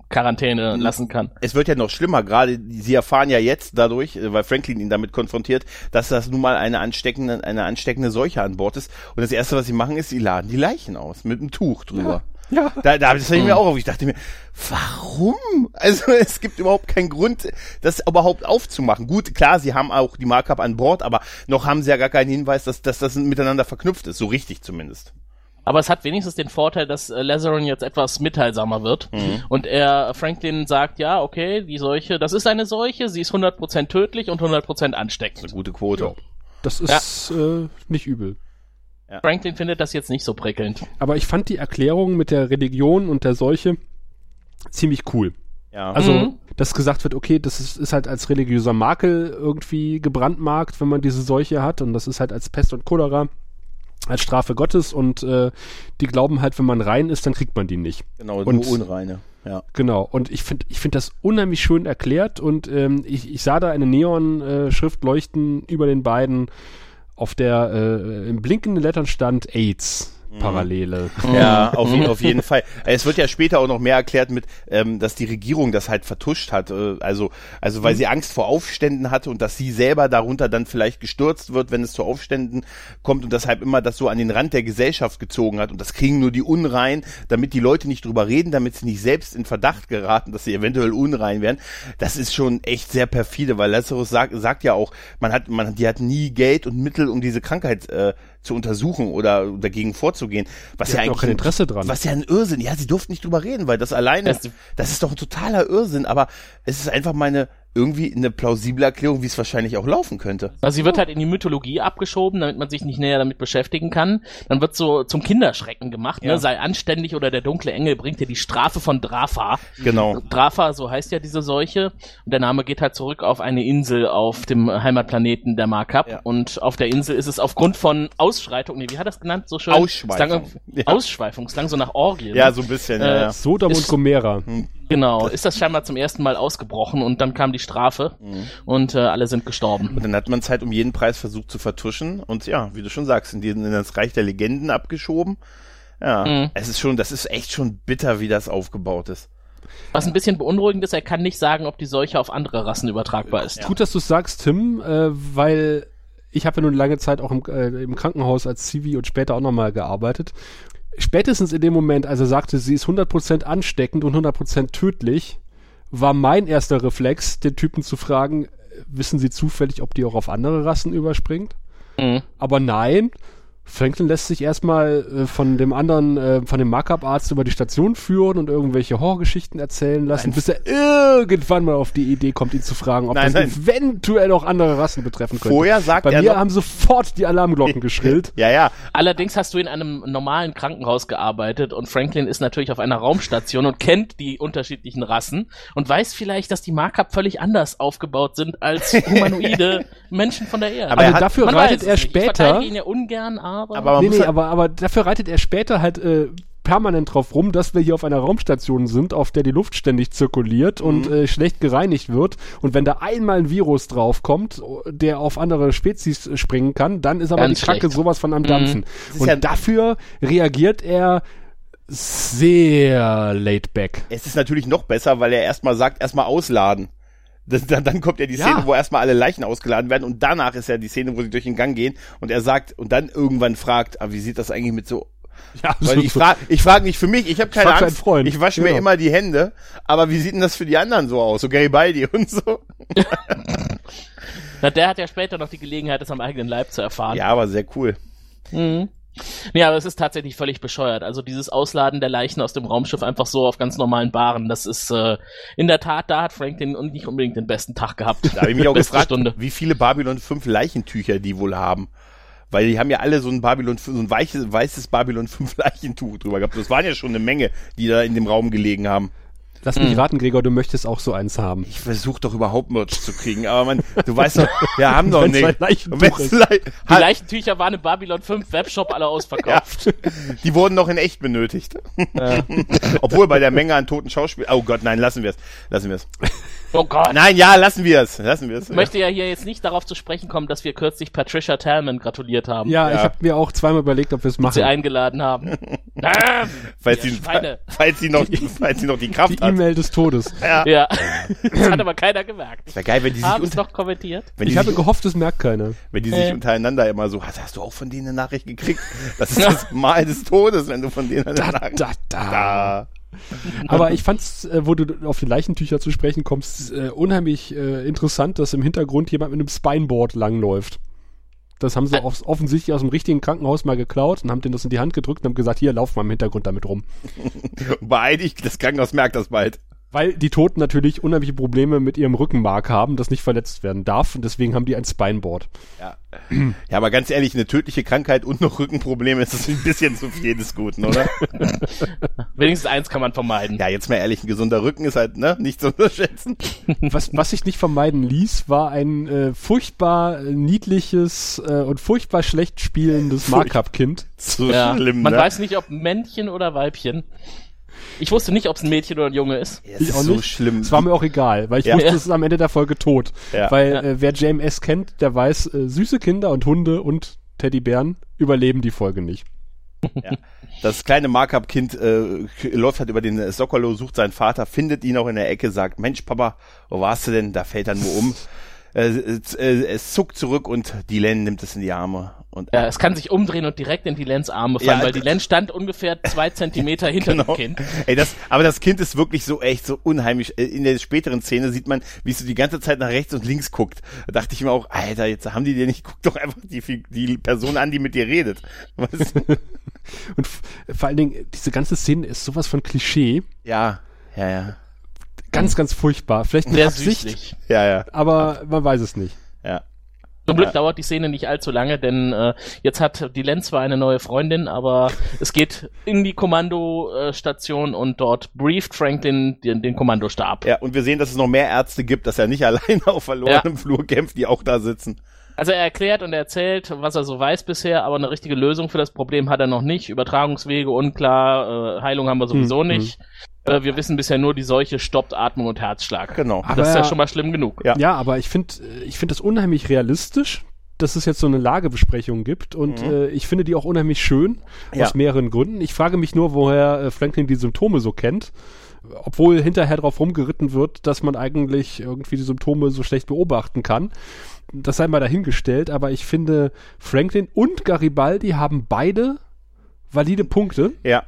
Quarantäne lassen kann. es wird ja noch schlimmer, gerade sie erfahren ja jetzt dadurch, äh, weil Franklin ihn damit konfrontiert, dass das nun mal eine ansteckende, eine ansteckende Seuche an Bord ist. Und das erste, was sie machen, ist, sie laden die Leichen aus mit einem Tuch drüber. Ja. Da, da das hab ich mir auch auf. Ich dachte mir, warum? Also es gibt überhaupt keinen Grund, das überhaupt aufzumachen. Gut, klar, sie haben auch die Markup an Bord, aber noch haben sie ja gar keinen Hinweis, dass, dass das miteinander verknüpft ist. So richtig zumindest. Aber es hat wenigstens den Vorteil, dass äh, Lazaron jetzt etwas mitteilsamer wird. Mhm. Und er, Franklin sagt, ja, okay, die Seuche, das ist eine Seuche, sie ist 100% tödlich und 100% ansteckend. Eine gute Quote. Das ist äh, nicht übel. Franklin findet das jetzt nicht so prickelnd. Aber ich fand die Erklärung mit der Religion und der Seuche ziemlich cool. Ja. Also, Mhm. dass gesagt wird, okay, das ist, ist halt als religiöser Makel irgendwie gebrandmarkt, wenn man diese Seuche hat. Und das ist halt als Pest und Cholera, als Strafe Gottes. Und äh, die glauben halt, wenn man rein ist, dann kriegt man die nicht. genau, und- nur Unreine. Ja. Genau. Und ich finde ich finde das unheimlich schön erklärt. Und ähm, ich, ich sah da eine Neon-Schrift leuchten über den beiden. Auf der äh, im blinkenden Lettern stand AIDS. Parallele. Ja, auf, auf jeden Fall. Es wird ja später auch noch mehr erklärt mit, ähm, dass die Regierung das halt vertuscht hat. Äh, also, also weil sie Angst vor Aufständen hatte und dass sie selber darunter dann vielleicht gestürzt wird, wenn es zu Aufständen kommt und deshalb immer das so an den Rand der Gesellschaft gezogen hat. Und das kriegen nur die Unrein, damit die Leute nicht drüber reden, damit sie nicht selbst in Verdacht geraten, dass sie eventuell unrein werden. Das ist schon echt sehr perfide, weil Lazarus sagt, sagt ja auch, man hat, man, die hat nie Geld und Mittel, um diese Krankheit äh, zu untersuchen oder dagegen vorzugehen. Was Die ja auch eigentlich kein ein- Interesse dran. Was ja ein Irrsinn. Ja, sie durften nicht drüber reden, weil das alleine, Das- das ist doch ein totaler Irrsinn. Aber es ist einfach mal eine irgendwie eine plausible Erklärung, wie es wahrscheinlich auch laufen könnte. Also sie wird halt in die Mythologie abgeschoben, damit man sich nicht näher damit beschäftigen kann. Dann wird so zum Kinderschrecken gemacht, Ja. ne? sei anständig oder der dunkle Engel bringt dir die Strafe von Drafa. Genau. Drafa, so heißt ja diese Seuche. Und der Name geht halt zurück auf eine Insel auf dem Heimatplaneten der Markup. Ja. Und auf der Insel ist es aufgrund von Ausschreitung, nee, wie hat das genannt? So schön? Ausschweifung. Ja. Ausschweifung, es klang so nach Orgie. Ja, ne? so ein bisschen. Äh, ja, ja. Sodom und Gomera. Genau, ist das scheinbar zum ersten Mal ausgebrochen und dann kam die Strafe Mhm. und äh, alle sind gestorben. Und dann hat man es halt um jeden Preis versucht zu vertuschen und ja, wie du schon sagst, in, diesen, in das Reich der Legenden abgeschoben. Ja, Mhm. es ist schon, das ist echt schon bitter, wie das aufgebaut ist. Was ein bisschen beunruhigend ist, er kann nicht sagen, ob die Seuche auf andere Rassen übertragbar ist. Gut, dass du es sagst, Tim, äh, weil ich habe ja nun lange Zeit auch im, äh, im Krankenhaus als Zivi und später auch nochmal gearbeitet. Spätestens in dem Moment, als er sagte, sie ist 100% ansteckend und 100% tödlich, war mein erster Reflex, den Typen zu fragen, äh, wissen Sie zufällig, ob die auch auf andere Rassen überspringt? Mhm. Aber nein, Franklin lässt sich erstmal äh, von dem anderen, äh, von dem Markup-Arzt über die Station führen und irgendwelche Horrorgeschichten erzählen lassen, bis er irgendwann mal auf die Idee kommt, ihn zu fragen, ob Nein, das nein. eventuell auch andere Rassen betreffen könnte. Vorher sagt Bei er mir haben sofort die Alarmglocken geschrillt. Ja, ja, Allerdings hast du in einem normalen Krankenhaus gearbeitet und Franklin ist natürlich auf einer Raumstation und kennt die unterschiedlichen Rassen und weiß vielleicht, dass die Markup völlig anders aufgebaut sind als humanoide Menschen von der Erde. Aber er also dafür reitet er nicht. Ich später. verteidige ihn ja ungern, aber, Aber man Nee, nee, halt- aber, aber dafür reitet er später halt äh, permanent drauf rum, dass wir hier auf einer Raumstation sind, auf der die Luft ständig zirkuliert Mhm. und äh, schlecht gereinigt wird. Und wenn da einmal ein Virus draufkommt, der auf andere Spezies springen kann, dann ist aber Ganz die Kacke schlecht. sowas von am Dampfen. ist Und ja- dafür reagiert er sehr laid back. es ist natürlich noch besser, weil er erstmal sagt, erstmal ausladen. Das, dann, dann kommt ja die Ja. Szene, wo erstmal alle Leichen ausgeladen werden und danach ist ja die Szene, wo sie durch den Gang gehen und er sagt und dann irgendwann fragt, ah, wie sieht das eigentlich mit so Ja, Weil ich frage ich frag nicht für mich, ich habe keine Angst. Freund. Ich wasche mir Genau. immer die Hände, aber wie sieht denn das für die anderen so aus? So Garibaldi und so. Na, der hat ja später noch die Gelegenheit, das am eigenen Leib zu erfahren. Ja, aber sehr cool. Mhm. Ja, aber es ist tatsächlich völlig bescheuert. Also dieses Ausladen der Leichen aus dem Raumschiff einfach so auf ganz normalen Bahnen, das ist äh, in der Tat, da hat Franklin und nicht unbedingt den besten Tag gehabt. Da habe ich mich auch gefragt, Stunde. wie viele Babylon 5 Leichentücher die wohl haben. Weil die haben ja alle so ein Babylon 5, so ein weiches, weißes Babylon 5 Leichentuch drüber gehabt. Das waren ja schon eine Menge, die da in dem Raum gelegen haben. Lass mich raten, Gregor, du möchtest auch so eins haben. Ich versuche doch überhaupt Merch zu kriegen, aber man, du weißt doch, wir haben doch Wenn's nicht. ein Leichentuch Wenn's ist. Le- Die Leichtentücher waren im Babylon 5 Webshop alle ja, ausverkauft. die wurden noch in echt benötigt. Obwohl bei der Menge an toten Schauspielern. Oh Gott, nein, lassen wir es. Lassen wir es. Oh Gott. Nein, ja, lassen wir es. Lassen wir es. Ich möchte ja hier jetzt nicht darauf zu sprechen kommen, dass wir kürzlich Patricia Tallman gratuliert haben. Ja, Ja. ich habe mir auch zweimal überlegt, ob wir es Sie machen. eingeladen haben. Ähm, falls, sie, Schweine. falls, sie noch, falls sie noch die Die Kraft hat. E-Mail des Todes. Ja. Das hat aber keiner gemerkt. Wäre geil, wenn die sich, Haben es noch kommentiert? wenn die Ich habe sich, gehofft, es merkt keiner. wenn die sich Äh. untereinander immer so, hast, hast du auch von denen eine Nachricht gekriegt? Das ist das Mal des Todes, wenn du von denen eine Da, Nachricht da, da. Da. Aber ich fand's, äh, wo du auf die Leichentücher zu sprechen kommst, äh, unheimlich äh, interessant, dass im Hintergrund jemand mit einem Spineboard langläuft. Das haben sie off offensichtlich aus dem richtigen Krankenhaus mal geklaut und haben denen das in die Hand gedrückt und haben gesagt, hier, lauf mal im Hintergrund damit rum. Beeilig, das Krankenhaus merkt das bald. Weil die Toten natürlich unheimliche Probleme mit ihrem Rückenmark haben, das nicht verletzt werden darf und deswegen haben die ein Spineboard. Ja. ja, aber ganz ehrlich, eine tödliche Krankheit und noch Rückenprobleme ist das ein bisschen zu viel des Guten, oder? Wenigstens eins kann man vermeiden. Ja, jetzt mal ehrlich, ein gesunder Rücken ist halt, ne, nicht zu unterschätzen. Was, was sich nicht vermeiden ließ, war ein äh, furchtbar äh, niedliches äh, und furchtbar schlecht spielendes Markup-Kind. So Ja. schlimm, man ne? weiß nicht, ob Männchen oder Weibchen. Ich wusste nicht, ob es ein Mädchen oder ein Junge ist. Ja, Ich ist auch so nicht. schlimm. Es war mir auch egal, weil ich Ja. wusste, Ja. es ist am Ende der Folge tot. Ja. Weil Ja. äh, wer JMS kennt, der weiß, äh, süße Kinder und Hunde und Teddybären überleben die Folge nicht. Das kleine Markup-Kind äh, läuft halt über den äh, Sokolo, sucht seinen Vater, findet ihn auch in der Ecke, sagt, Mensch, Papa, wo warst du denn? Da fällt er nur um. Äh, es, äh, es zuckt zurück und die Len nimmt es in die Arme. Und Ja, es kann sich umdrehen und direkt in die Lens Arme fallen, Ja, weil die Lens stand ungefähr zwei Zentimeter hinter Genau. dem Kind. Ey, das, aber das Kind ist wirklich so echt so unheimlich. Äh, In der späteren Szene sieht man, wie es so die ganze Zeit nach rechts und links guckt. Da dachte ich mir auch, Alter, jetzt haben die dir nicht, guck doch einfach die, die Person an, die mit dir redet. Was? Und vor allen Dingen, diese ganze Szene ist sowas von Klischee. ja, ja, ja, Ganz, ganz furchtbar. Vielleicht mit Sehr Absicht, süßlich. ja, ja, aber man weiß es nicht. ja. Zum Glück Ja. dauert die Szene nicht allzu lange, denn äh, jetzt hat die Len zwar eine neue Freundin, aber es geht in die Kommandostation und dort brieft Franklin den, den Kommandostab. Ja, und wir sehen, dass es noch mehr Ärzte gibt, dass er nicht alleine auf verlorenem Flur kämpft, die auch da sitzen. Also er erklärt und er erzählt, was er so weiß bisher, aber eine richtige Lösung für das Problem hat er noch nicht. Übertragungswege unklar, äh, Heilung haben wir sowieso Hm, nicht. Äh, wir wissen bisher nur, die Seuche stoppt Atmung und Herzschlag. Genau. Aber- Das ist ja schon mal schlimm genug. Ja. Ja, aber ich finde ich finde das unheimlich realistisch, dass es jetzt so eine Lagebesprechung gibt und Mhm. äh, ich finde die auch unheimlich schön Ja. aus mehreren Gründen. Ich frage mich nur, woher äh, Franklin die Symptome so kennt, obwohl hinterher drauf rumgeritten wird, dass man eigentlich irgendwie die Symptome so schlecht beobachten kann. Das sei mal dahingestellt, aber ich finde Franklin und Garibaldi haben beide valide Punkte Ja.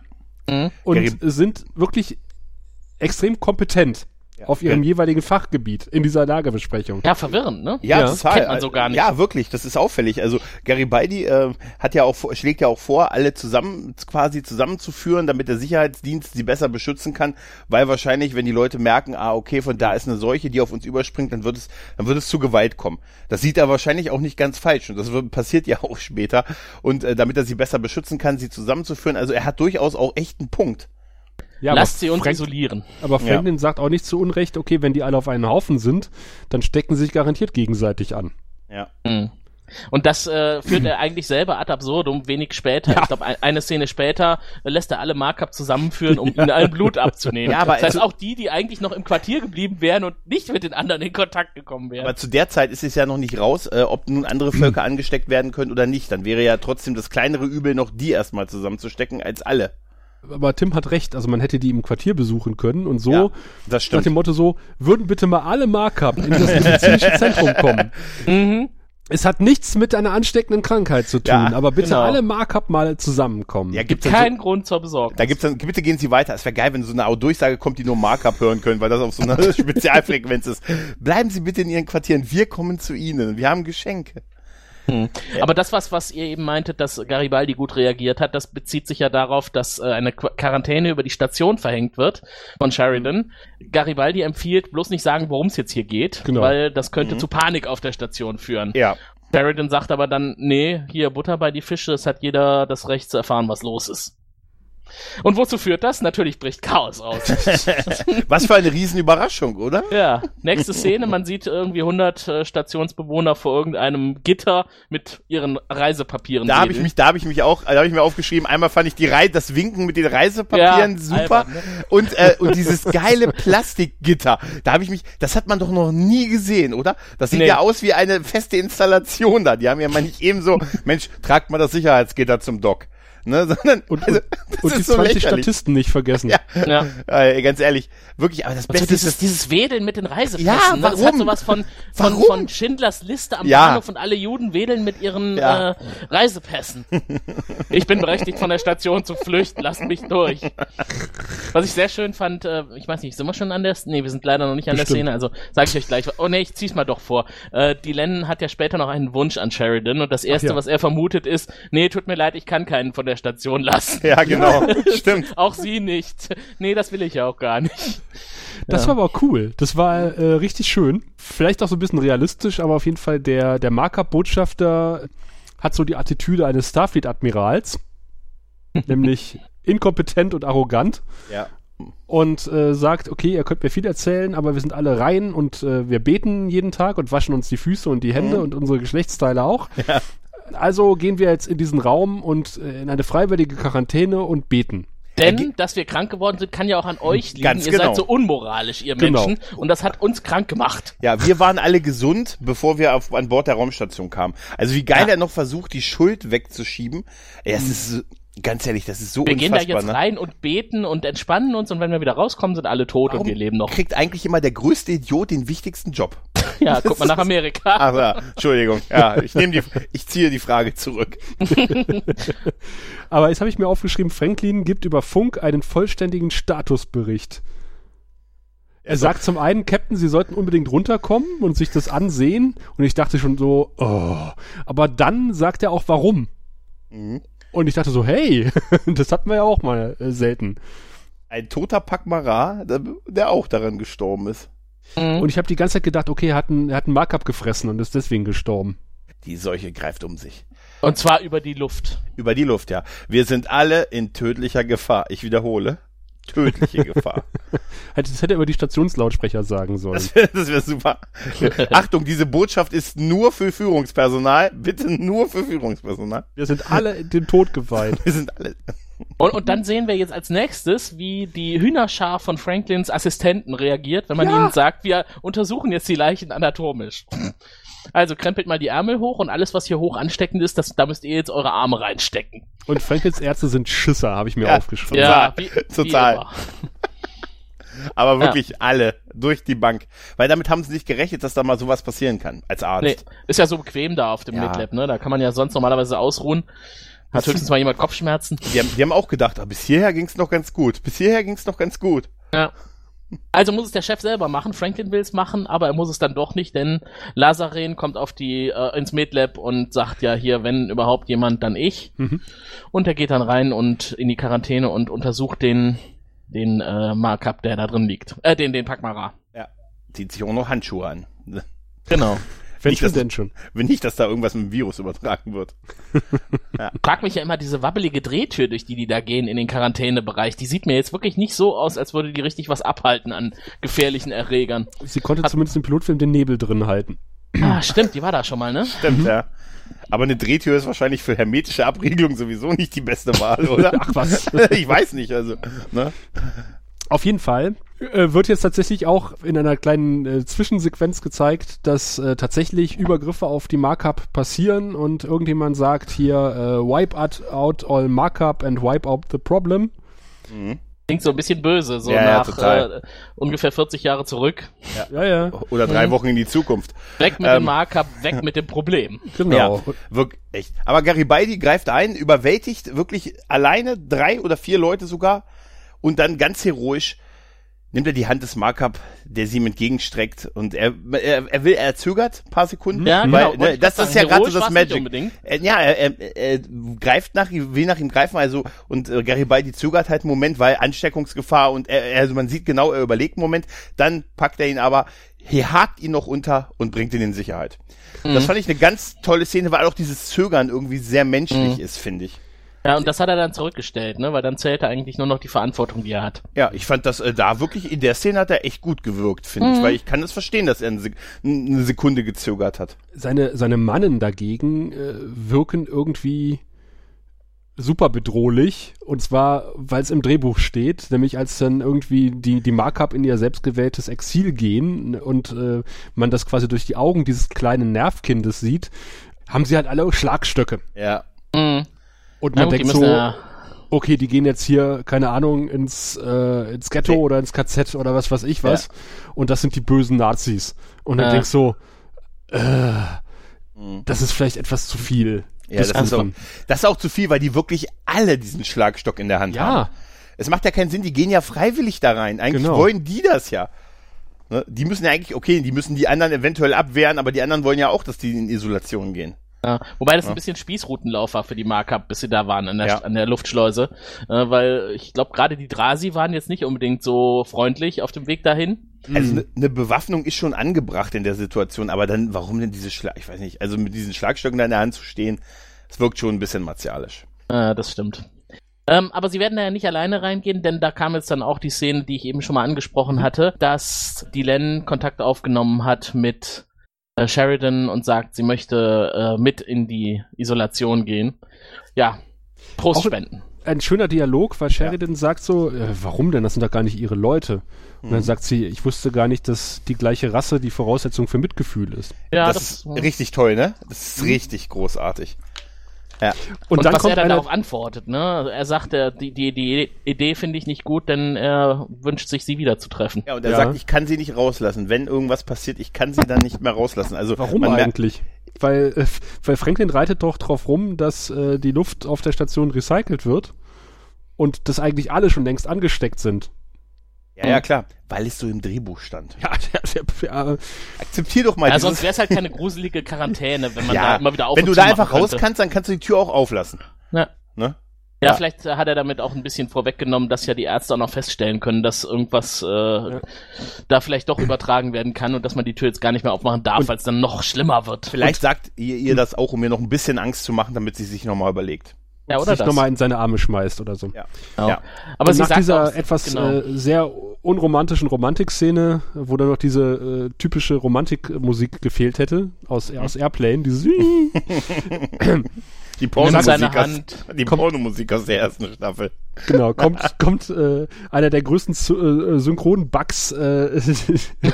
Mhm. und Garib- sind wirklich extrem kompetent auf ihrem jeweiligen Fachgebiet in dieser Lagebesprechung. Ja, verwirrend, ne? Ja, Ja. total. Kennt man so gar nicht. Ja, wirklich, das ist auffällig. Also Garibaldi äh, hat ja auch schlägt ja auch vor, alle zusammen quasi zusammenzuführen, damit der Sicherheitsdienst sie besser beschützen kann, weil wahrscheinlich, wenn die Leute merken, ah, okay, von da ist eine Seuche, die auf uns überspringt, dann wird es dann wird es zu Gewalt kommen. Das sieht er wahrscheinlich auch nicht ganz falsch und das wird, passiert ja auch später und äh, damit er sie besser beschützen kann, sie zusammenzuführen, also er hat durchaus auch echt einen Punkt. Ja, Lasst sie uns Frank- isolieren. Aber Franklin sagt auch nicht zu Unrecht, okay, wenn die alle auf einen Haufen sind, dann stecken sie sich garantiert gegenseitig an. Ja. Mhm. Und das äh, führt er eigentlich selber ad absurdum, wenig später. Ich glaube, ein, eine Szene später äh, lässt er alle Markup zusammenführen, um ihnen allen Blut abzunehmen. Ja, aber das heißt, also- auch die, die eigentlich noch im Quartier geblieben wären und nicht mit den anderen in Kontakt gekommen wären. Aber zu der Zeit ist es ja noch nicht raus, äh, ob nun andere Völker angesteckt werden können oder nicht. Dann wäre ja trotzdem das kleinere Übel noch die erstmal zusammenzustecken als alle. Aber Tim hat recht, also man hätte die im Quartier besuchen können und so, Ja, das nach dem Motto so, würden bitte mal alle Markup in das medizinische Zentrum kommen. mhm. Es hat nichts mit einer ansteckenden Krankheit zu tun, Ja, aber bitte genau. alle Markup mal zusammenkommen. Ja, gibt's dann so, Kein Grund zur Besorgnis. da gibt's dann, bitte gehen Sie weiter. Es wäre geil, wenn so eine Durchsage kommt, die nur Markup hören können, weil das auf so einer Spezialfrequenz ist. Bleiben Sie bitte in Ihren Quartieren. Wir kommen zu Ihnen. Wir haben Geschenke. Aber das, was, was ihr eben meintet, dass Garibaldi gut reagiert hat, das bezieht sich ja darauf, dass äh, eine Qu Quarantäne über die Station verhängt wird von Sheridan. Garibaldi empfiehlt bloß nicht sagen, worum es jetzt hier geht, Genau. weil das könnte zu Panik auf der Station führen. Ja. Sheridan sagt aber dann, nee, hier Butter bei die Fische, es hat jeder das Recht zu erfahren, was los ist. Und wozu führt das? Natürlich bricht Chaos aus. Was für eine Riesenüberraschung, oder? ja, nächste Szene, man sieht irgendwie 100 äh, Stationsbewohner vor irgendeinem Gitter mit ihren Reisepapieren. Da habe ich mich, da habe ich mich auch, da habe ich mir aufgeschrieben. Einmal fand ich die Rei das Winken mit den Reisepapieren Ja, super albern, ne? und äh, und dieses geile Plastikgitter. Da habe ich mich, das hat man doch noch nie gesehen, oder? Das sieht Nee. ja aus wie eine feste Installation da. Die haben ja mal nicht eben so, Mensch, tragt mal das Sicherheitsgitter zum Dock, ne? Sondern Und, also, und, die ist so 20 lächerlich. Statisten nicht vergessen. Ja. Ja. Äh, ganz ehrlich, wirklich. Aber das Und so Beste ist dieses, das. dieses Wedeln mit den Reisepässen. Ja, ne? Das hat warum? sowas von, von, Warum? von Schindlers Liste am Ja. Bahnhof und alle Juden wedeln mit ihren Ja. äh, Reisepässen. ich bin berechtigt, von der Station zu flüchten. Lasst mich durch. Was ich sehr schön fand, äh, ich weiß nicht, sind wir schon an der Nee, wir sind leider noch nicht an der Bestimmt. Szene, also sage ich euch gleich. Oh nee, ich zieh's mal doch vor. Äh, die Lennon hat ja später noch einen Wunsch an Sheridan und das erste, ja. was er vermutet ist, nee, tut mir leid, ich kann keinen von der Station lassen. Ja, genau. Stimmt. Auch sie nicht. Nee, das will ich ja auch gar nicht. Das Ja. war aber cool. Das war äh, richtig schön. Vielleicht auch so ein bisschen realistisch, aber auf jeden Fall der, der Markup-Botschafter hat so die Attitüde eines Starfleet-Admirals. nämlich inkompetent und arrogant. Ja. Und äh, sagt, okay, ihr könnt mir viel erzählen, aber wir sind alle rein und äh, wir beten jeden Tag und waschen uns die Füße und die Hände Mhm. und unsere Geschlechtsteile auch. Also gehen wir jetzt in diesen Raum und äh, in eine freiwillige Quarantäne und beten. Denn, dass wir krank geworden sind, kann ja auch an euch liegen. Ganz ihr genau. seid so unmoralisch, ihr Genau. Menschen. Und das hat uns krank gemacht. Ja, wir waren alle gesund, bevor wir auf, an Bord der Raumstation kamen. Also wie geil Ja. er noch versucht, die Schuld wegzuschieben. Ja, es ist, so- ganz ehrlich, das ist so Wir gehen da unfassbar. jetzt ne? rein und beten und entspannen uns und wenn wir wieder rauskommen, sind alle tot Warum und wir leben noch. kriegt eigentlich immer der größte Idiot den wichtigsten Job? Ja, guck mal nach Amerika. Ach ja, Entschuldigung. Ja, ich nehme die, ich ziehe die Frage zurück. Aber jetzt habe ich mir aufgeschrieben, Franklin gibt über Funk einen vollständigen Statusbericht. Er Also- sagt zum einen, Captain, Sie sollten unbedingt runterkommen und sich das ansehen. Und ich dachte schon so, oh. Aber dann sagt er auch, warum. Mhm. Und ich dachte so, hey, das hatten wir ja auch mal äh, selten. Ein toter Pakmara, der, der auch daran gestorben ist. Mhm. Und ich habe die ganze Zeit gedacht, okay, er hat einen, er hat einen Markup gefressen und ist deswegen gestorben. Die Seuche greift um sich. Und zwar über die Luft. Über die Luft, ja. Wir sind alle in tödlicher Gefahr. Ich wiederhole. Tödliche Gefahr. Das hätte er über die Stationslautsprecher sagen sollen. Das wäre wär super. Achtung, diese Botschaft ist nur für Führungspersonal. Bitte nur für Führungspersonal. Wir sind alle dem Tod geweiht. Wir sind alle. Und, und dann sehen wir jetzt als nächstes, wie die Hühnerschar von Franklins Assistenten reagiert, wenn man Ja. ihnen sagt, wir untersuchen jetzt die Leichen anatomisch. Also krempelt mal die Ärmel hoch und alles, was hier hoch ansteckend ist, das, da müsst ihr jetzt eure Arme reinstecken. Und Franklins Ärzte sind Schisser, habe ich mir Ja. aufgeschrieben. Total. wie, Total. Wie. Aber wirklich alle. Durch die Bank. Weil damit haben sie nicht gerechnet, dass da mal sowas passieren kann. Als Arzt. Nee, ist ja so bequem da auf dem Ja. Midlab, ne? Da kann man ja sonst normalerweise ausruhen. Hat höchstens mal jemand Kopfschmerzen. Die, haben, die haben auch gedacht, ah, bis hierher ging's noch ganz gut. Bis hierher ging's noch ganz gut. Ja. Also muss es der Chef selber machen. Franklin will es machen, aber er muss es dann doch nicht, denn Lazaren kommt auf die äh, ins Medlab und sagt ja hier, wenn überhaupt jemand, dann ich. Mhm. Und er geht dann rein und in die Quarantäne und untersucht den den äh, Markup, der da drin liegt. Äh, den den Pakmara. Ja. Zieht sich auch noch Handschuhe an. Genau. Wenn Nicht, dass- denn schon. Wenn nicht, dass da irgendwas mit dem Virus übertragen wird. Frag mich ja immer diese wabbelige Drehtür, durch die die da gehen in den Quarantänebereich. Die sieht mir jetzt wirklich nicht so aus, als würde die richtig was abhalten an gefährlichen Erregern. Sie konnte zumindest im Pilotfilm den Nebel drin halten. Ah, stimmt, die war da schon mal, ne? Stimmt, ja. Aber eine Drehtür ist wahrscheinlich für hermetische Abriegelung sowieso nicht die beste Wahl, oder? Ach was. ich weiß nicht, also. Ne? Auf jeden Fall äh, wird jetzt tatsächlich auch in einer kleinen äh, Zwischensequenz gezeigt, dass äh, tatsächlich Übergriffe auf die Markup passieren und irgendjemand sagt hier äh, wipe out, out all Markup and wipe out the problem. Klingt so ein bisschen böse, so Ja, ja, nach total. äh, ungefähr 40 Jahre zurück. Ja, ja, Oder drei Mhm. Wochen in die Zukunft. Weg mit Ähm. dem Markup, weg mit dem Problem. genau. Ja, wirklich echt. Aber Garibaldi greift ein, überwältigt wirklich alleine drei oder vier Leute sogar und dann ganz heroisch nimmt er die Hand des Markup, der sie ihm entgegenstreckt und er, er, er will, er zögert ein paar Sekunden. Ja, weil, genau. Ne, das ist ja gerade so das Magic. unbedingt. Äh, ja, er, er, er greift nach ihm, will nach ihm greifen, also und äh, Garibaldi zögert halt einen Moment, weil Ansteckungsgefahr und er, er- also man sieht genau, er überlegt einen Moment, dann packt er ihn aber, er hakt ihn noch unter und bringt ihn in Sicherheit. Mhm. Das fand ich eine ganz tolle Szene, weil auch dieses Zögern irgendwie sehr menschlich ist, finde ich. Ja, und das hat er dann zurückgestellt, ne? Weil dann zählt er eigentlich nur noch die Verantwortung, die er hat. Ja, ich fand das äh, da wirklich, in der Szene hat er echt gut gewirkt, finde ich, weil ich kann es verstehen, dass er eine, Sek eine Sekunde gezögert hat. Seine, seine Mannen dagegen äh, wirken irgendwie super bedrohlich. Und zwar, weil es im Drehbuch steht, nämlich als dann irgendwie die, die Markup in ihr selbstgewähltes Exil gehen und äh, man das quasi durch die Augen dieses kleinen Nervkindes sieht, haben sie halt alle Schlagstöcke. Ja. Mhm. Und Na man die denkt so, ja, okay, die gehen jetzt hier, keine Ahnung, ins, äh, ins Ghetto Nee. oder ins KZ oder was weiß ich was. Und das sind die bösen Nazis. Und dann Ja. denkst du, äh, das ist vielleicht etwas zu viel. Ja, des das ist, auch, das ist auch zu viel, weil die wirklich alle diesen Schlagstock in der Hand haben. Ja, Es macht ja keinen Sinn, die gehen ja freiwillig da rein. Eigentlich Genau. wollen die das ja. Ne? Die müssen ja eigentlich, okay, die müssen die anderen eventuell abwehren, aber die anderen wollen ja auch, dass die in Isolation gehen. Ja. Wobei das ein bisschen Spießrutenlauf war für die Markup, bis sie da waren an der, Ja. an der Luftschleuse. Äh, weil ich glaube, gerade die Drasi waren jetzt nicht unbedingt so freundlich auf dem Weg dahin. Also eine ne Bewaffnung ist schon angebracht in der Situation, aber dann, warum denn diese Schlag, ich weiß nicht, also mit diesen Schlagstöcken da in der Hand zu stehen, es wirkt schon ein bisschen martialisch. Äh, das stimmt. Ähm, aber sie werden da ja nicht alleine reingehen, denn da kam jetzt dann auch die Szene, die ich eben schon mal angesprochen hatte, dass die Len Kontakt aufgenommen hat mit äh, Sheridan und sagt, sie möchte äh, mit in die Isolation gehen. Ja, Prost Auch- spenden. ein schöner Dialog, weil Sheridan sagt so, äh, warum denn? Das sind doch gar nicht ihre Leute. Und Mhm. dann sagt sie, ich wusste gar nicht, dass die gleiche Rasse die Voraussetzung für Mitgefühl ist. Ja, das, das, ist richtig toll, ne? Das ist richtig großartig. Ja. Und, Und, dann was kommt er dann einer, darauf antwortet, ne? Er sagt, er, die, die, die Idee finde ich nicht gut, denn er wünscht sich, sie wiederzutreffen. Ja, und er Ja. sagt, ich kann sie nicht rauslassen. Wenn irgendwas passiert, ich kann sie dann nicht mehr rauslassen. Also warum eigentlich? Weil, äh, weil Franklin reitet doch drauf rum, dass äh, die Luft auf der Station recycelt wird und dass eigentlich alle schon längst angesteckt sind. Ja, ja, klar. Weil es so im Drehbuch stand. Ja, der, der, der, Akzeptier doch mal Ja, sonst wäre es halt keine gruselige Quarantäne, wenn man ja, da immer wieder auf wenn und du da einfach raus könnte. kannst, dann kannst du die Tür auch auflassen. Ja. Ne? Ja, Ja. vielleicht hat er damit auch ein bisschen vorweggenommen, dass ja die Ärzte auch noch feststellen können, dass irgendwas äh, da vielleicht doch übertragen werden kann und dass man die Tür jetzt gar nicht mehr aufmachen darf, weil es dann noch schlimmer wird. Vielleicht sagt ihr, ihr das auch, um mir noch ein bisschen Angst zu machen, damit sie sich nochmal überlegt. Ja, oder sich das. nochmal in seine Arme schmeißt oder so. Ja. Genau. Ja. Aber sie nach sagt dieser auch, etwas genau. äh, sehr unromantischen Romantikszene, wo dann noch diese äh, typische Romantikmusik gefehlt hätte aus, aus Airplane, dieses Die Pornomusik aus, die Pornomusik aus der ersten Staffel. genau, kommt, kommt äh, einer der größten äh, Synchron-Bugs äh,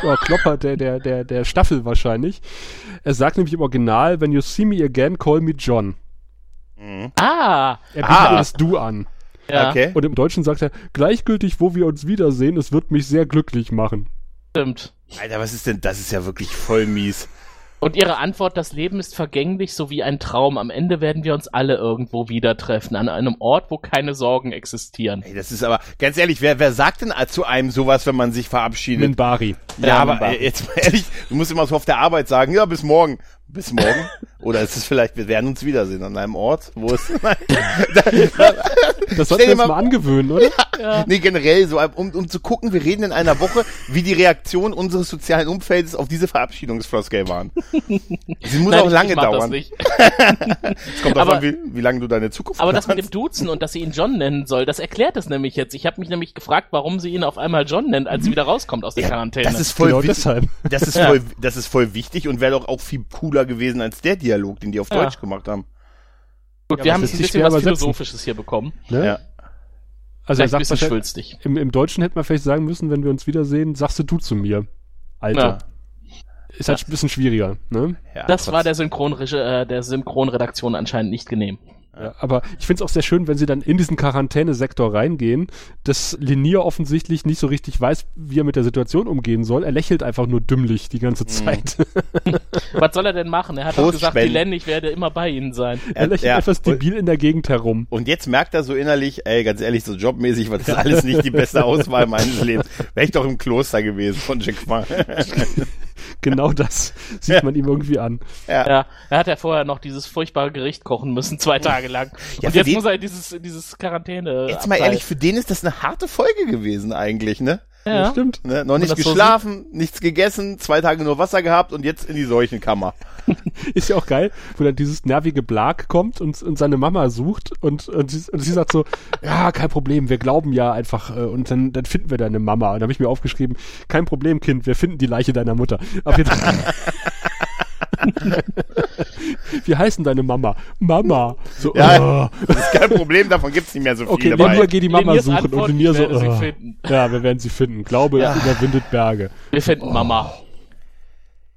oder Klopper der, der, der, der Staffel wahrscheinlich. Er sagt nämlich im Original, when you see me again, call me John. Ah, Er bietet Ah. das Du an. ja, Okay. Und im Deutschen sagt er, gleichgültig, wo wir uns wiedersehen, es wird mich sehr glücklich machen. stimmt. Alter, was ist denn, das ist ja wirklich voll mies. Und ihre Antwort, das Leben ist vergänglich, so wie ein Traum. Am Ende werden wir uns alle irgendwo wieder treffen, an einem Ort, wo keine Sorgen existieren. Ey, das ist aber, ganz ehrlich, wer, wer sagt denn zu einem sowas, wenn man sich verabschiedet? Minbari. Ja, Ja, aber Minbari. äh, jetzt mal ehrlich, du musst immer so auf der Arbeit sagen, ja, bis morgen. Bis morgen? Oder ist es vielleicht, wir werden uns wiedersehen an einem Ort, wo es, nein, Das sollten wir dir uns mal- mal angewöhnen, oder? nee, generell so, um, um zu gucken, wir reden in einer Woche, wie die Reaktion unseres sozialen Umfeldes auf diese Verabschiedungsfloskel waren. Sie muss Nein, auch ich- lange ich mach Das dauern. Es kommt davon, Aber- wie, wie lange du deine Zukunft Aber das mit dem planst. Duzen und dass sie ihn John nennen soll, das erklärt es nämlich jetzt. Ich habe mich nämlich gefragt, warum sie ihn auf einmal John nennt, als sie wieder rauskommt aus der Ja, Quarantäne. das ist voll Genau wichtig. deshalb. Das ist voll, das ist voll wichtig und wäre doch auch viel cooler gewesen als der Dialog, den die auf Ja. Deutsch gemacht haben. Gut, Ja, wir haben das jetzt ein bisschen was übersetzen. Philosophisches hier bekommen. Ne? Ja. Also er sagt schwülstig. im, im Deutschen hätte man vielleicht sagen müssen, wenn wir uns wiedersehen, sagst du du zu mir. Alter. Ist halt ein bisschen schwieriger, ne? Ja, Das war der, Synchronregi äh, der Synchronredaktion anscheinend nicht genehm. Ja, aber ich finde es auch sehr schön, wenn sie dann in diesen Quarantänesektor reingehen, dass Linier offensichtlich nicht so richtig weiß, wie er mit der Situation umgehen soll. Er lächelt einfach nur dümmlich die ganze Zeit. Was soll er denn machen? Er hat doch Prost, gesagt, Sven. die Len, ich werde immer bei Ihnen sein. er lächelt Ja. etwas debil in der Gegend herum. Und jetzt merkt er so innerlich, ey, ganz ehrlich, so jobmäßig war das alles nicht die beste Auswahl meines Lebens. Wäre ich doch im Kloster gewesen von Jack Ma. Genau das sieht man ihm irgendwie an. Ja, er hat ja vorher noch dieses furchtbare Gericht kochen müssen, zwei Tage lang. Ja, Und jetzt den- muss er dieses, dieses Quarantäne. Jetzt mal abhalten. ehrlich, für den ist das eine harte Folge gewesen eigentlich, ne? Ja. Stimmt. Ne? Noch nicht das so geschlafen, nichts gegessen, zwei Tage nur Wasser gehabt und jetzt in die Seuchenkammer. Ist ja auch geil, wo dann dieses nervige Blag kommt und, und seine Mama sucht und, und, sie, und sie sagt so, ja, kein Problem, wir glauben ja einfach äh, und dann, dann finden wir deine Mama. Und da habe ich mir aufgeschrieben, kein Problem, Kind, wir finden die Leiche deiner Mutter. Auf jeden Fall. Wie heißen deine Mama? Mama. So, Ja, oh. das ist kein Problem, davon gibt's nicht mehr so Okay, viele. Lenur dabei. geht die Mama Leniers suchen Antwort, und Lenir ich so, oh. ja, wir werden sie finden. Glaube überwindet Berge. Wir finden Mama.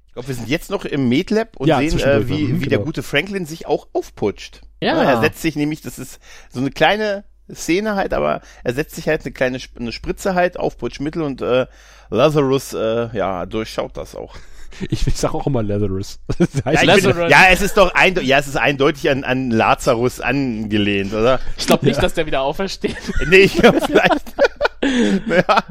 Ich glaube, wir sind jetzt noch im Medlab und Ja, sehen, äh, wie, wie der genau. gute Franklin sich auch aufputscht. Ja. Er setzt sich nämlich, das ist so eine kleine Szene halt, aber er setzt sich halt eine kleine Sp- eine Spritze halt auf Putschmittel und äh, Lazarus äh, ja durchschaut das auch. Ich, ich sag auch immer Lazarus. Das Ja, heißt, ich Lazarus. finde, ja, es ist doch einde ja, es ist eindeutig an, an Lazarus angelehnt, oder? Ich glaube nicht, dass der wieder aufersteht. Nee, ich glaube vielleicht. ja.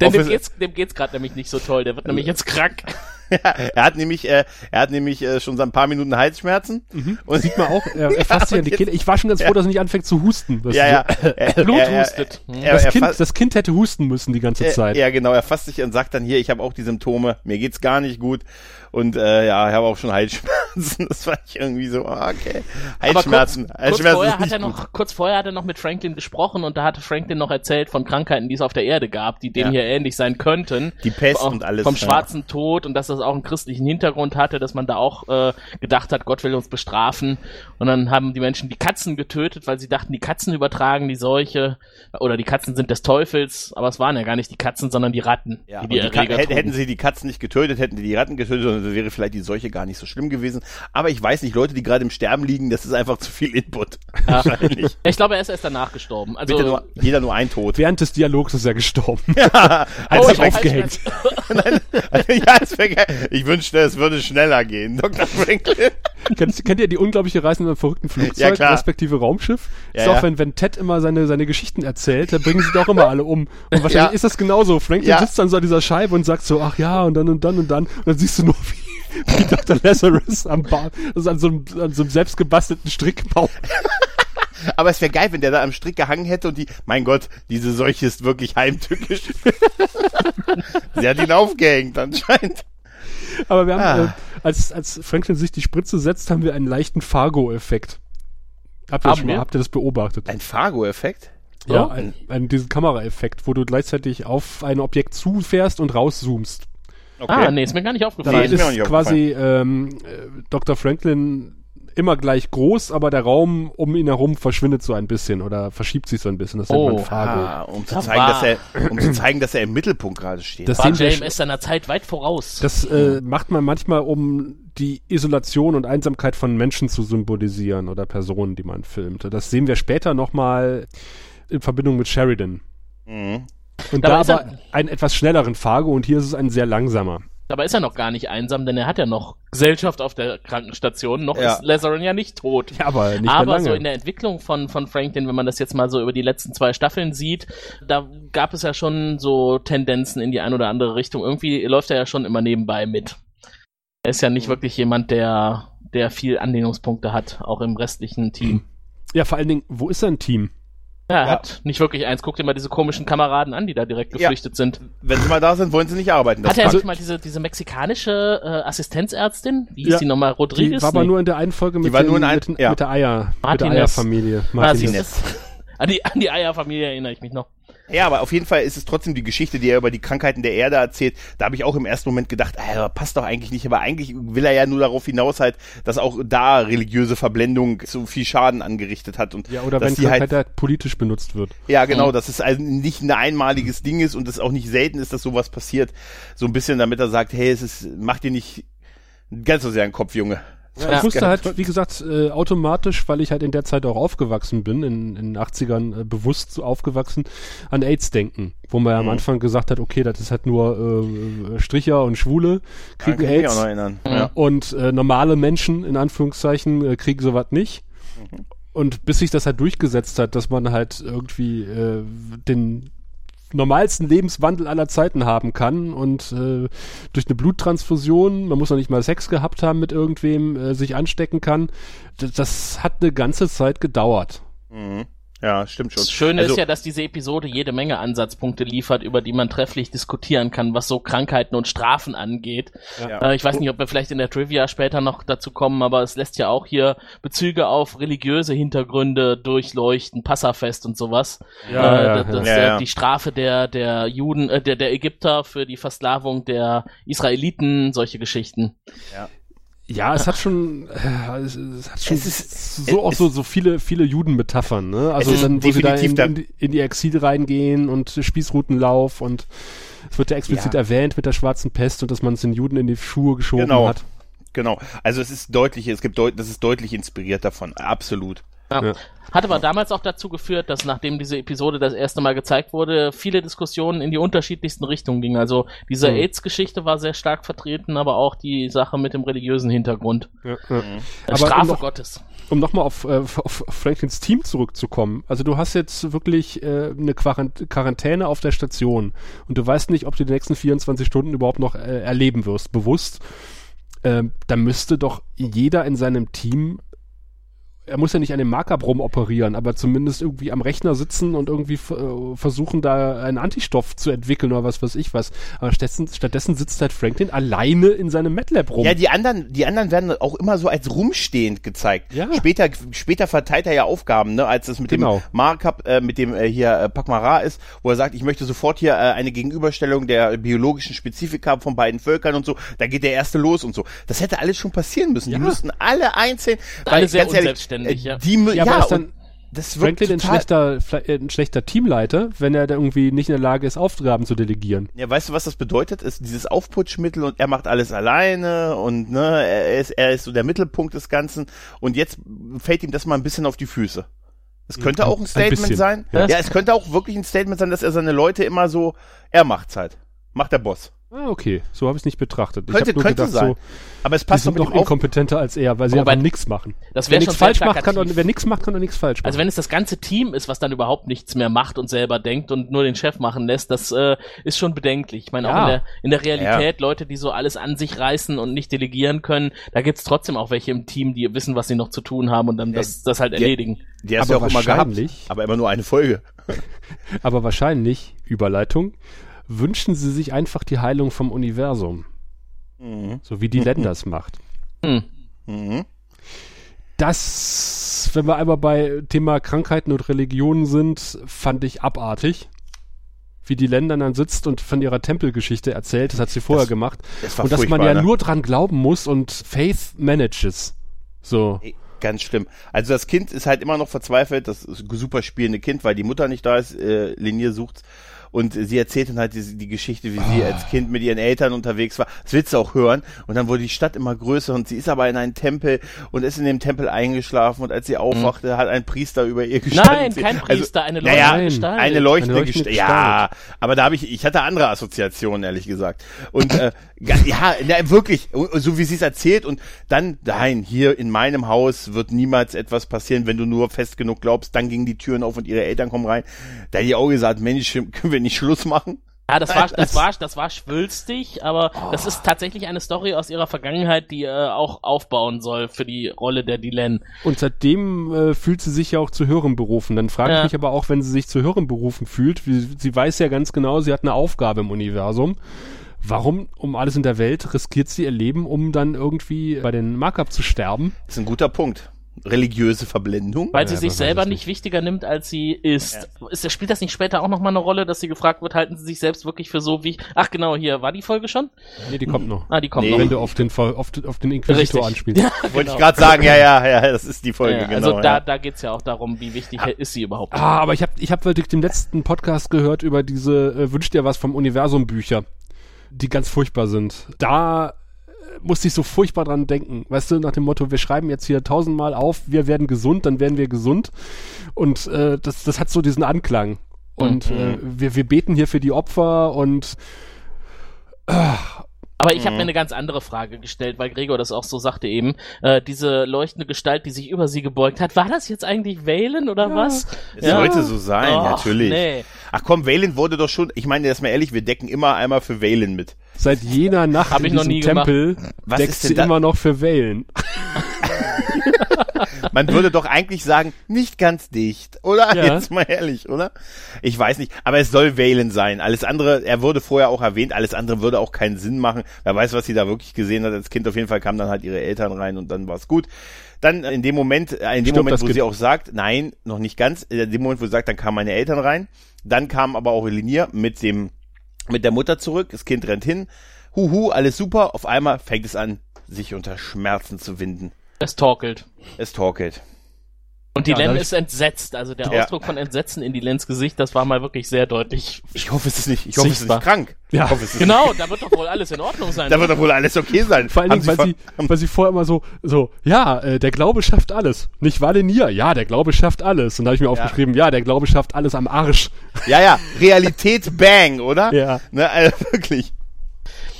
Denn dem geht's, dem geht's gerade nämlich nicht so toll. Der wird nämlich jetzt krank. er hat nämlich, äh, er hat nämlich äh, schon seit ein paar Minuten Halsschmerzen. Und sieht man auch, er, er fasst sich an die Kinder. Ich war schon ganz froh, dass er nicht anfängt zu husten. Ja, ja. Er, Blut er, hustet. Hm. Er, Das, kind, das Kind hätte husten müssen die ganze Zeit. Ja, genau, er fasst sich und sagt dann hier, ich habe auch die Symptome, mir geht's gar nicht gut und äh, ja, ich habe auch schon Halsschmerzen. Das fand ich irgendwie so, ah, okay. Halsschmerzen, kurz, kurz, Halsschmerzen vorher ist hat er gut. noch, kurz vorher hat er noch mit Franklin gesprochen und da hatte Franklin noch erzählt von Krankheiten, die es auf der Erde gab, die dem Ja. hier ähnlich sein könnten. Die Pest Auch und alles, Vom ja. schwarzen Tod und dass das auch einen christlichen Hintergrund hatte, dass man da auch äh, gedacht hat, Gott will uns bestrafen. Und dann haben die Menschen die Katzen getötet, weil sie dachten, die Katzen übertragen die Seuche oder die Katzen sind des Teufels. Aber es waren ja gar nicht die Katzen, sondern die Ratten, Ja, die die die Erreger hätten, sie die Katzen nicht getötet, hätten die die Ratten getötet, dann wäre vielleicht die Seuche gar nicht so schlimm gewesen. Aber ich weiß nicht, Leute, die gerade im Sterben liegen, das ist einfach zu viel Input. Ja. Wahrscheinlich. Ich glaube, er ist erst danach gestorben. Also, Bitte nur, jeder nur ein Tod. Während des Dialogs ist er gestorben. Hat Oh, sich ich hab aufgehängt. ja, wär geil. Ich wünschte, es würde schneller gehen, Dr. Franklin. kennt, kennt ihr die unglaubliche Reise in einem verrückten Flugzeug, Ja, klar. respektive Raumschiff? Ja, ist auch, ja. wenn, wenn Ted immer seine, seine Geschichten erzählt, dann bringen sie doch immer alle um. Und wahrscheinlich Ja. ist das genauso. Franklin Ja. sitzt dann so an dieser Scheibe und sagt so, ach ja, und dann und dann und dann. Und dann siehst du nur, wie, wie Dr. Lazarus am Bar, also an so einem, an so einem selbstgebastelten Strickbaum. Aber es wäre geil, wenn der da am Strick gehangen hätte und die, mein Gott, diese Seuche ist wirklich heimtückisch. Sie hat ihn aufgehängt anscheinend. Aber wir haben, Ah. äh, als, als Franklin sich die Spritze setzt, haben wir einen leichten Fargo-Effekt. Habt ihr, das mal, habt ihr das beobachtet? Ein Fargo-Effekt? Ja, Oh. ein, ein, diesen Kameraeffekt, wo du gleichzeitig auf ein Objekt zufährst und rauszoomst. Okay. Ah, nee, ist mir gar nicht aufgefallen. ist mir auch ist nicht quasi ähm, äh, Dr. Franklin immer gleich groß, aber der Raum um ihn herum verschwindet so ein bisschen oder verschiebt sich so ein bisschen. Das nennt Oh. man Fargo. Ah, um zu Das zeigen, war- dass er, um zu zeigen, dass er im Mittelpunkt gerade steht. Das War sehen sch- ist seiner Zeit weit voraus. Das äh, macht man manchmal, um die Isolation und Einsamkeit von Menschen zu symbolisieren oder Personen, die man filmt. Das sehen wir später nochmal in Verbindung mit Sheridan. mhm. Und Dabei da er- aber einen etwas schnelleren Fargo und hier ist es ein sehr langsamer. Dabei ist er noch gar nicht einsam, denn er hat ja noch Gesellschaft auf der Krankenstation. Noch Ja. ist Lazarin ja nicht tot. Ja, aber nicht mehr Aber lange. so in der Entwicklung von, von Franklin, wenn man das jetzt mal so über die letzten zwei Staffeln sieht, da gab es ja schon so Tendenzen in die eine oder andere Richtung. Irgendwie läuft er ja schon immer nebenbei mit. Er ist ja nicht wirklich jemand, der, der viel Anlehnungspunkte hat, auch im restlichen Team. ja, vor allen Dingen, wo ist sein Team? Ja, er Ja. hat nicht wirklich eins. Guck dir mal diese komischen Kameraden an, die da direkt Ja. geflüchtet sind. Wenn sie mal da sind, wollen sie nicht arbeiten. Das Hat er eigentlich mal diese, diese mexikanische äh, Assistenzärztin? Wie hieß Ja. die nochmal? Die Rodriguez? war aber Nee. nur in der einen Folge mit, war dem, nur in ein- mit, ja. mit der Eier, mit der Martinez. Eierfamilie. Ah, Martinez. siehst du? An die, an die Eierfamilie erinnere ich mich noch. Ja, aber auf jeden Fall ist es trotzdem die Geschichte, die er über die Krankheiten der Erde erzählt. Da habe ich auch im ersten Moment gedacht, äh, passt doch eigentlich nicht. Aber eigentlich will er ja nur darauf hinaus halt, dass auch da religiöse Verblendung so viel Schaden angerichtet hat. Und Ja, oder dass wenn die Krankheit halt, halt politisch benutzt wird. ja genau, Mhm. dass es also nicht ein einmaliges Ding ist und es auch nicht selten ist, dass sowas passiert. So ein bisschen, damit er sagt, hey, es ist, mach dir nicht ganz so sehr einen Kopf, Junge. Ja, ich musste halt, wie gesagt, äh, automatisch, weil ich halt in der Zeit auch aufgewachsen bin, in, in den 80ern äh, bewusst so aufgewachsen, an AIDS denken. Wo man ja am Mhm. Anfang gesagt hat, okay, das ist halt nur äh, Stricher und Schwule Kann kriegen ich mich auch AIDS. noch erinnern. Mhm. Ja. Und äh, normale Menschen, in Anführungszeichen, äh, kriegen sowas nicht. Mhm. Und bis sich das halt durchgesetzt hat, dass man halt irgendwie äh, den normalsten Lebenswandel aller Zeiten haben kann und äh, durch eine Bluttransfusion, man muss noch nicht mal Sex gehabt haben mit irgendwem, äh, sich anstecken kann. Das, das hat eine ganze Zeit gedauert. Mhm. Ja, stimmt schon. Das Schöne Also- ist ja, dass diese Episode jede Menge Ansatzpunkte liefert, über die man trefflich diskutieren kann, was so Krankheiten und Strafen angeht. Ja. Äh, ich weiß nicht, ob wir vielleicht in der Trivia später noch dazu kommen, aber es lässt ja auch hier Bezüge auf religiöse Hintergründe durchleuchten, Passafest und sowas. Ja, äh, ja, das, das, ja. Ja, ja. Die Strafe der, der Juden, äh, der, der Ägypter für die Versklavung der Israeliten, solche Geschichten. Ja, es hat schon, äh, es, es hat schon Es ist- so auch es- so, so viele, viele Judenmetaphern, ne? Also dann, wo sie da in, in, die- in die Exil reingehen und Spießrutenlauf und es wird ja explizit Ja. erwähnt mit der schwarzen Pest und dass man es den Juden in die Schuhe geschoben Genau. hat. Genau. Also es ist deutlich, es gibt deut das ist deutlich inspiriert davon. Absolut. Ja. Ja. Hat aber damals auch dazu geführt, dass nachdem diese Episode das erste Mal gezeigt wurde, viele Diskussionen in die unterschiedlichsten Richtungen gingen. Also diese Mhm. AIDS-Geschichte war sehr stark vertreten, aber auch die Sache mit dem religiösen Hintergrund. Ja, ja. Aber Strafe um noch- Gottes. Um nochmal auf, äh, auf Franklins Team zurückzukommen. Also du hast jetzt wirklich äh, eine Quarant Quarantäne auf der Station und du weißt nicht, ob du die nächsten 24 Stunden überhaupt noch äh, erleben wirst, bewusst. Ähm, da müsste doch jeder in seinem Team er muss ja nicht an dem Markup rumoperieren, aber zumindest irgendwie am Rechner sitzen und irgendwie äh, versuchen, da einen Antistoff zu entwickeln oder was weiß ich was. Aber stattdessen, stattdessen sitzt halt Franklin alleine in seinem MATLAB rum. Ja, die anderen, die anderen werden auch immer so als rumstehend gezeigt. Ja. Später, später verteilt er ja Aufgaben, ne, als es mit Genau. dem Markup, äh, mit dem äh, hier äh, Pakmara ist, wo er sagt, ich möchte sofort hier äh, eine Gegenüberstellung der biologischen Spezifika von beiden Völkern und so. Da geht der erste los und so. Das hätte alles schon passieren müssen. Ja. Die müssten alle einzeln, Alle sehr ganz ehrlich, unselbstständig, äh, ja. Die, Ja, ja, aber ist und dann das wird Franklin ein schlechter, äh, ein schlechter Teamleiter, wenn er da irgendwie nicht in der Lage ist, Aufgaben zu delegieren. Ja, weißt du, was das bedeutet? Ist dieses Aufputschmittel und er macht alles alleine und ne, er ist, er ist so der Mittelpunkt des Ganzen und jetzt fällt ihm das mal ein bisschen auf die Füße. Es könnte auch ein Statement bisschen, sein. ja. Ja. es könnte auch wirklich ein Statement sein, dass er seine Leute immer so, er macht's halt. Macht der Boss. Ah, okay. So habe ich es nicht betrachtet. ich Könnte, hab nur könnte gedacht, sein. so, Aber es die passt doch sind doch inkompetenter als er, weil sie einfach nichts machen. Das Wer wäre nichts falsch macht, kann doch, wer nichts macht, kann doch nichts falsch machen. Also wenn es das ganze Team ist, was dann überhaupt nichts mehr macht und selber denkt und nur den Chef machen lässt, das äh, ist schon bedenklich. Ich meine, Ja. auch in der, in der Realität, Leute, die so alles an sich reißen und nicht delegieren können, da gibt's trotzdem auch welche im Team, die wissen, was sie noch zu tun haben und dann das, das halt erledigen. Die hast Aber du auch immer gehabt. Aber immer nur eine Folge. Aber wahrscheinlich, Überleitung, wünschen sie sich einfach die Heilung vom Universum. Mhm. So wie die Länder es macht. Hm. Mhm. Das, wenn wir einmal bei Thema Krankheiten und Religionen sind, fand ich abartig. Wie die Länder dann sitzt und von ihrer Tempelgeschichte erzählt, das hat sie vorher Das- gemacht. Das Und dass man ja ne? nur dran glauben muss und Faith manages. So. Ey, Ganz schlimm. Also das Kind ist halt immer noch verzweifelt, das ist ein super spielende Kind, weil die Mutter nicht da ist, äh, Linier sucht. Und sie erzählt dann halt die, die Geschichte, wie sie als Kind mit ihren Eltern unterwegs war. Das willst du auch hören. Und dann wurde die Stadt immer größer und sie ist aber in einen Tempel und ist in dem Tempel eingeschlafen und als sie aufwachte, hat ein Priester über ihr gestanden. Nein, kein Also, Priester, eine naja, leuchtende Gestalt. Eine leuchtende, Eine leuchtende Gestalt. Ja, aber da habe ich, ich hatte andere Assoziationen, ehrlich gesagt. Und äh, ja, na, wirklich, so wie sie es erzählt und dann, nein, hier in meinem Haus wird niemals etwas passieren, wenn du nur fest genug glaubst, dann gingen die Türen auf und ihre Eltern kommen rein. Da hat die auch gesagt, Mensch, können wir nicht Schluss machen? Ja, das war, das war, das war schwülstig, aber das ist tatsächlich eine Story aus ihrer Vergangenheit, die äh, auch aufbauen soll für die Rolle der Dylan. Und seitdem äh, fühlt sie sich ja auch zu Hören berufen. Dann frage ich Ja. mich aber auch, wenn sie sich zu Hören berufen fühlt, wie, sie weiß ja ganz genau, sie hat eine Aufgabe im Universum. Warum um alles in der Welt riskiert sie ihr Leben, um dann irgendwie bei den Markup zu sterben? Das ist ein guter Punkt. Religiöse Verblendung. Weil Ja, sie sich aber selber nicht wichtiger nimmt, als sie ist. ist. Spielt das nicht später auch nochmal eine Rolle, dass sie gefragt wird, halten sie sich selbst wirklich für so wie. Ach genau, hier, war die Folge schon? Nee, die kommt noch. Ah, die kommt Nee. noch. Wenn du auf den, auf, den- auf den Inquisitor Richtig. anspielst. Wollte ich gerade sagen, ja, ja, ja, das ist die Folge, Ja, genau. also da, ja. da geht's ja auch darum, wie wichtig ist sie überhaupt. Ah, aber ich habe ich hab wirklich den letzten Podcast gehört über diese äh, Wünsch dir was vom Universum Bücher, die ganz furchtbar sind. Da musste ich so furchtbar dran denken. Weißt du, nach dem Motto, wir schreiben jetzt hier tausendmal auf, wir werden gesund, dann werden wir gesund. Und äh, das, das hat so diesen Anklang. Und äh, wir, wir beten hier für die Opfer und Aber ich habe mir eine ganz andere Frage gestellt, weil Gregor das auch so sagte eben. Äh, diese leuchtende Gestalt, die sich über sie gebeugt hat, war das jetzt eigentlich Valen oder was? Es sollte so sein, Och, natürlich. nee. Ach komm, Valen wurde doch schon, ich meine, jetzt mal ehrlich, wir decken immer einmal für Valen mit. seit jener Nacht Hab in ich noch diesem nie gemacht. Tempel Was deckt ist denn sie da- immer noch für Valen. Man würde doch eigentlich sagen, nicht ganz dicht, oder? Ja. Jetzt mal ehrlich, oder? Ich weiß nicht, aber es soll Valen sein. Alles andere, er wurde vorher auch erwähnt, alles andere würde auch keinen Sinn machen. Wer weiß, was sie da wirklich gesehen hat als Kind. Auf jeden Fall kamen dann halt ihre Eltern rein und dann war es gut. Dann in dem Moment, äh, in dem Stirbt Moment, wo sie auch sagt, nein, noch nicht ganz, in dem Moment, wo sie sagt, dann kamen meine Eltern rein. Dann kam aber auch Linier mit dem, mit der Mutter zurück. Das Kind rennt hin. Huhu, alles super. Auf einmal fängt es an, sich unter Schmerzen zu winden. Es torkelt. Es torkelt. Und die Ja, Len ist entsetzt. Also der Ja. Ausdruck von Entsetzen in die Lens Gesicht, das war mal wirklich sehr deutlich. Ich hoffe, es ist nicht, ich hoffe, es ist Sichtbar. nicht krank. Ja. Ich hoffe, es ist Genau, da wird doch wohl alles in Ordnung sein. Da wird doch wohl alles okay sein. Vor allen Dingen, weil sie, weil sie vorher immer so, so, ja, äh, der Glaube schafft alles. Nicht Valenier, ja, der Glaube schafft alles. Und da habe ich mir aufgeschrieben, ja, der Glaube schafft alles am Arsch. ja, ja, Realität Bang, oder? Ja. Ne, also wirklich.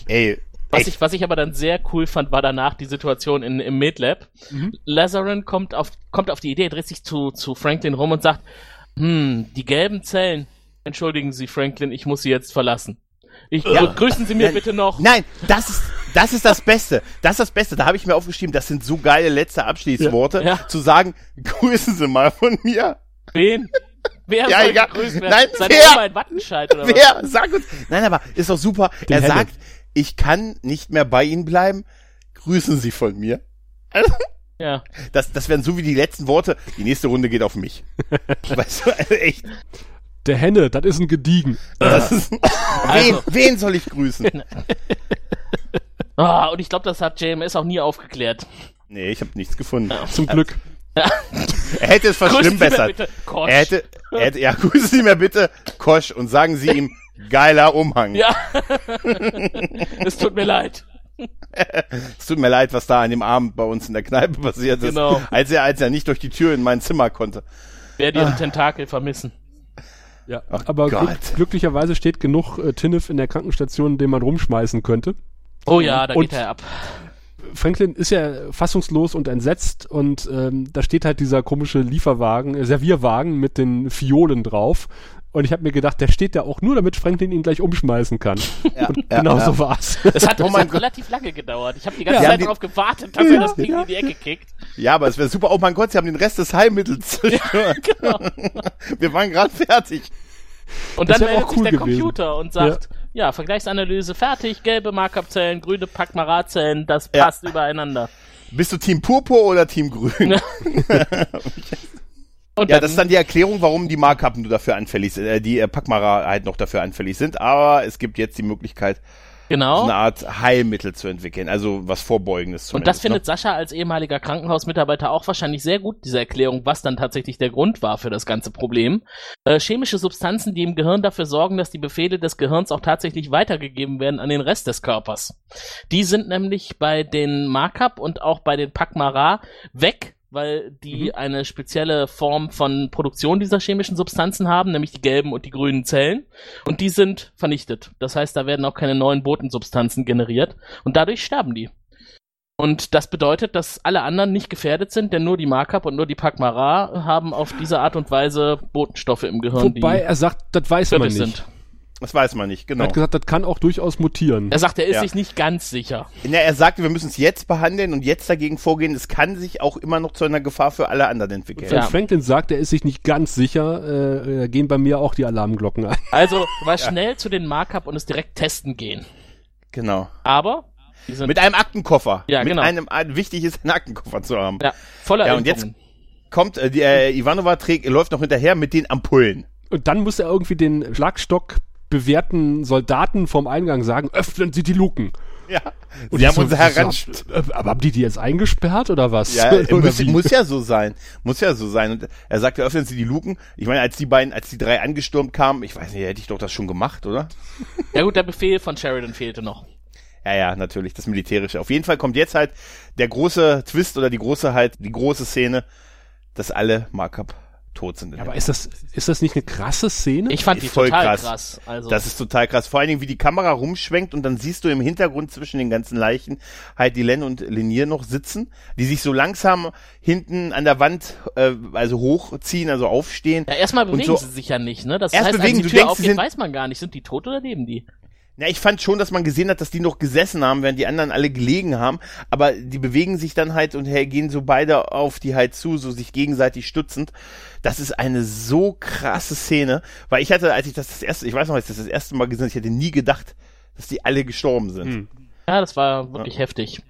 Ey, Was echt. ich, was ich aber dann sehr cool fand, war danach die Situation in, im Medlab. Mhm. Lazarin kommt auf, kommt auf die Idee, dreht sich zu, zu Franklin rum und sagt, hm, die gelben Zellen. Entschuldigen Sie, Franklin, ich muss Sie jetzt verlassen. Ich Ja. grüßen Sie mir bitte noch. Nein, das ist, das ist das Beste. Das ist das Beste. Da habe ich mir aufgeschrieben, das sind so geile letzte Abschließworte, Ja. Ja. zu sagen, grüßen Sie mal von mir. Wen? Wer Ja, soll egal. gegrüßt werden? Nein, Seine wer? Oma in Wattenscheid oder was? Wer? Sag uns. Nein, aber ist doch super. Den er Henne. sagt, ich kann nicht mehr bei Ihnen bleiben. Grüßen Sie von mir. Ja. Das, das wären so wie die letzten Worte. Die nächste Runde geht auf mich. weißt du, also echt. Der Henne, das ist ein Gediegen. Das ist, wen, Also. wen soll ich grüßen? Ah, und ich glaube, das hat JMS auch nie aufgeklärt. Nee, ich habe nichts gefunden. Zum Glück. Er hätte es Grüßen Sie mir verschlimmbessert. bitte Kosch. Er hätte, er hätte, ja, grüßen Sie mir bitte Kosch und sagen Sie ihm, geiler Umhang. Ja. es tut mir leid. Es tut mir leid, was da an dem Abend bei uns in der Kneipe passiert ist. Genau. Als er, als er nicht durch die Tür in mein Zimmer konnte. Werde Ihren Tentakel vermissen. Ja. Ach Aber glück, glücklicherweise steht genug äh, Tinnef in der Krankenstation, den man rumschmeißen könnte. Oh ja, da Und- geht er ab. Franklin ist ja fassungslos und entsetzt und ähm, da steht halt dieser komische Lieferwagen, äh, Servierwagen mit den Fiolen drauf. Und ich habe mir gedacht, der steht da auch nur, damit Franklin ihn gleich umschmeißen kann. Ja, und ja, genau ja. so war's. Es hat, Oh es mein Gott. relativ lange gedauert. Ich habe die ganze Ja, Zeit die- darauf gewartet, dass er das Ding in die Ecke kickt. Ja, aber es wäre super. Oh mein Gott, Sie haben den Rest des Heilmittels zerstört. Genau. Wir waren gerade fertig. Und Das dann meldet auch sich cool der gewesen. Computer und sagt, ja. Vergleichsanalyse fertig, gelbe Markup-Zellen, grüne Packmarat-Zellen, das Ja. passt übereinander. Bist du Team Purpur oder Team Grün? Und Ja, das ist dann die Erklärung, warum die Markup nur dafür anfällig sind, äh, die äh, Packmara halt noch dafür anfällig sind. Aber es gibt jetzt die Möglichkeit, genau. eine Art Heilmittel zu entwickeln, also was Vorbeugendes Und das findet Sascha als ehemaliger Krankenhausmitarbeiter auch wahrscheinlich sehr gut, diese Erklärung, was dann tatsächlich der Grund war für das ganze Problem. Äh, chemische Substanzen, die im Gehirn dafür sorgen, dass die Befehle des Gehirns auch tatsächlich weitergegeben werden an den Rest des Körpers. Die sind nämlich bei den Markup und auch bei den Pakmara weg, weil die eine spezielle Form von Produktion dieser chemischen Substanzen haben, nämlich die gelben und die grünen Zellen. Und die sind vernichtet. Das heißt, da werden auch keine neuen Botensubstanzen generiert. Und dadurch sterben die. Und das bedeutet, dass alle anderen nicht gefährdet sind, denn nur die Markup und nur die Pakmara haben auf diese Art und Weise Botenstoffe im Gehirn, Wobei er sagt, das weiß man nicht. sind. Das weiß man nicht, Er genau. hat gesagt, das kann auch durchaus mutieren. Er sagt, er ist Ja. sich nicht ganz sicher. Na, er sagte, wir müssen es jetzt behandeln und jetzt dagegen vorgehen. Es kann sich auch immer noch zu einer Gefahr für alle anderen entwickeln. Wenn Ja. Franklin sagt, er ist sich nicht ganz sicher, äh, äh, gehen bei mir auch die Alarmglocken an. Also mal schnell zu den Markup und es direkt testen gehen. Genau. Aber Mit einem Aktenkoffer. Ja, Mit genau. einem, ein, wichtig ist, einen Aktenkoffer zu haben. ja, voller Ja, und jetzt-. Kommt, äh, die, äh, Ivanova trägt, läuft noch hinterher mit den Ampullen. Und dann muss er irgendwie den Schlagstock bewährten Soldaten vom Eingang sagen, öffnen Sie die Luken. Ja. Und Sie ich haben so, uns heran... äh, Aber haben die die jetzt eingesperrt oder was? Ja, Oder muss, muss ja so sein. Muss ja so sein. Und er sagte, öffnen Sie die Luken. Ich meine, als die beiden, als die drei angestürmt kamen, ich weiß nicht, hätte ich doch das schon gemacht, oder? Ja gut, der Befehl von Sheridan fehlte noch. Ja, ja, natürlich, das Militärische. Auf jeden Fall kommt jetzt halt der große Twist oder die große halt, die große Szene, dass alle Markup tot sind. Ja, aber ist das, ist das nicht eine krasse Szene? Ich fand die voll total krass. krass. Also Das ist total krass. Vor allen Dingen, wie die Kamera rumschwenkt und dann siehst du im Hintergrund zwischen den ganzen Leichen halt die Len und Lenier noch sitzen, die sich so langsam hinten an der Wand äh, also hochziehen, also aufstehen. ja, erstmal Und bewegen so- sie sich ja nicht, ne? Das Erst heißt, bewegen, als du die Tür denkst, sie aufgeht, sind- weiß man gar nicht, sind die tot oder leben die? Ja, ich fand schon, dass man gesehen hat, dass die noch gesessen haben, während die anderen alle gelegen haben. Aber die bewegen sich dann halt und hey, gehen so beide auf die halt zu, so sich gegenseitig stützend. Das ist eine so krasse Szene, weil ich hatte, als ich das das erste, ich weiß noch, als ich das das erste Mal gesehen habe, ich hätte nie gedacht, dass die alle gestorben sind. Hm. Ja, das war wirklich heftig.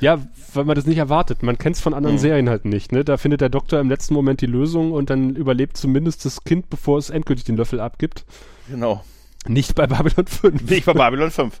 Ja, weil man das nicht erwartet. Man kennt es von anderen Mhm. Serien halt nicht. Ne? Da findet der Doktor im letzten Moment die Lösung und dann überlebt zumindest das Kind, bevor es endgültig den Löffel abgibt. Genau. Nicht bei Babylon 5. Ich war Babylon 5.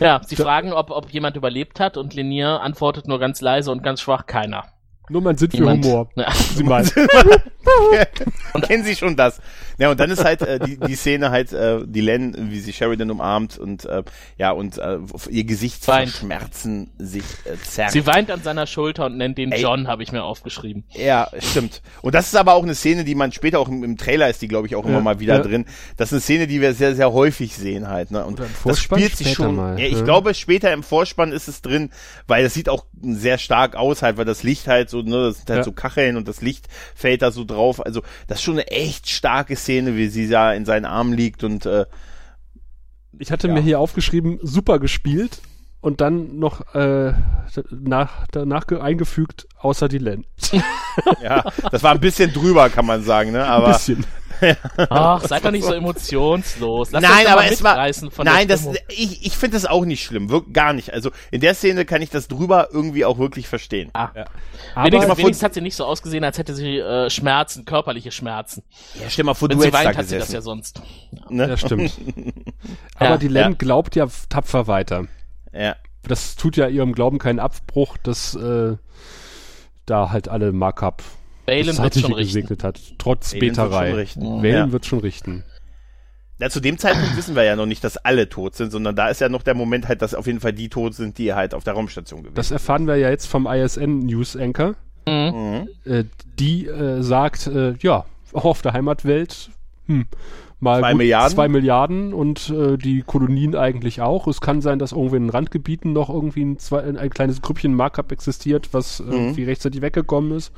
Ja, sie Da- fragen, ob, ob jemand überlebt hat und Linier antwortet nur ganz leise und ganz schwach, keiner. Nur mein Sinn für Niemand. Humor. Ja. Sie meinen. Kennen Sie schon das? Ja, und dann ist halt äh, die, die Szene halt, äh, die Len, wie sie Sheridan umarmt und äh, ja, und äh, ihr Weint. Gesichtsschmerzen sich äh, zerrt. Sie weint an seiner Schulter und nennt den Ey. John, habe ich mir aufgeschrieben. Ja, stimmt. Und das ist aber auch eine Szene, die man später auch im, im Trailer ist, die glaube ich auch immer Ja, mal wieder ja. drin. Das ist eine Szene, die wir sehr, sehr häufig sehen halt. Ne? Und Oder im das spielt sich schon. mal, ja, ich ja. glaube, später im Vorspann ist es drin, weil das sieht auch sehr stark aus halt, weil das Licht halt so, ne, das sind halt Ja. so Kacheln und das Licht fällt da so drauf. Also das ist schon eine echt starke Szene, wie sie da in seinen Armen liegt und äh, Ich hatte Ja. mir hier aufgeschrieben, super gespielt und dann noch äh, nach, danach ge- eingefügt, außer die Len. ja, das war ein bisschen drüber, kann man sagen, ne? Ein Aber bisschen. Ach, seid doch nicht so emotionslos. Lass nein, aber es war, mitreißen von der nein, das, ich, ich finde das auch nicht schlimm, wirklich gar nicht. Also in der Szene kann ich das drüber irgendwie auch wirklich verstehen. Ah. Aber Wenigstens, wenigstens hat sie nicht so ausgesehen, als hätte sie äh, Schmerzen, körperliche Schmerzen. Ja, stell mal vor, Wenn du sie weint, hat sie das ja gesessen. sonst. ne? ja, stimmt. Aber Ja, die Len ja. glaubt ja tapfer weiter. Ja. Das tut ja ihrem Glauben keinen Abbruch, dass äh, da halt alle Markup Balen das wird schon richten. hat. Trotz Valen wird Beterei. schon richten. Valen Ja. wird schon richten. Ja, zu dem Zeitpunkt wissen wir ja noch nicht, dass alle tot sind, sondern da ist ja noch der Moment halt, dass auf jeden Fall die tot sind, die halt auf der Raumstation gewesen Das sind. erfahren wir ja jetzt vom ISN News Anchor. Mhm. Mhm. Äh, die äh, sagt, äh, ja, auch auf der Heimatwelt, hm, mal Zwei gut Milliarden? zwei Milliarden und äh, die Kolonien eigentlich auch. Es kann sein, dass irgendwie in den Randgebieten noch irgendwie ein, zwei, ein kleines Grüppchen Markup existiert, was Mhm. irgendwie rechtzeitig weggekommen ist.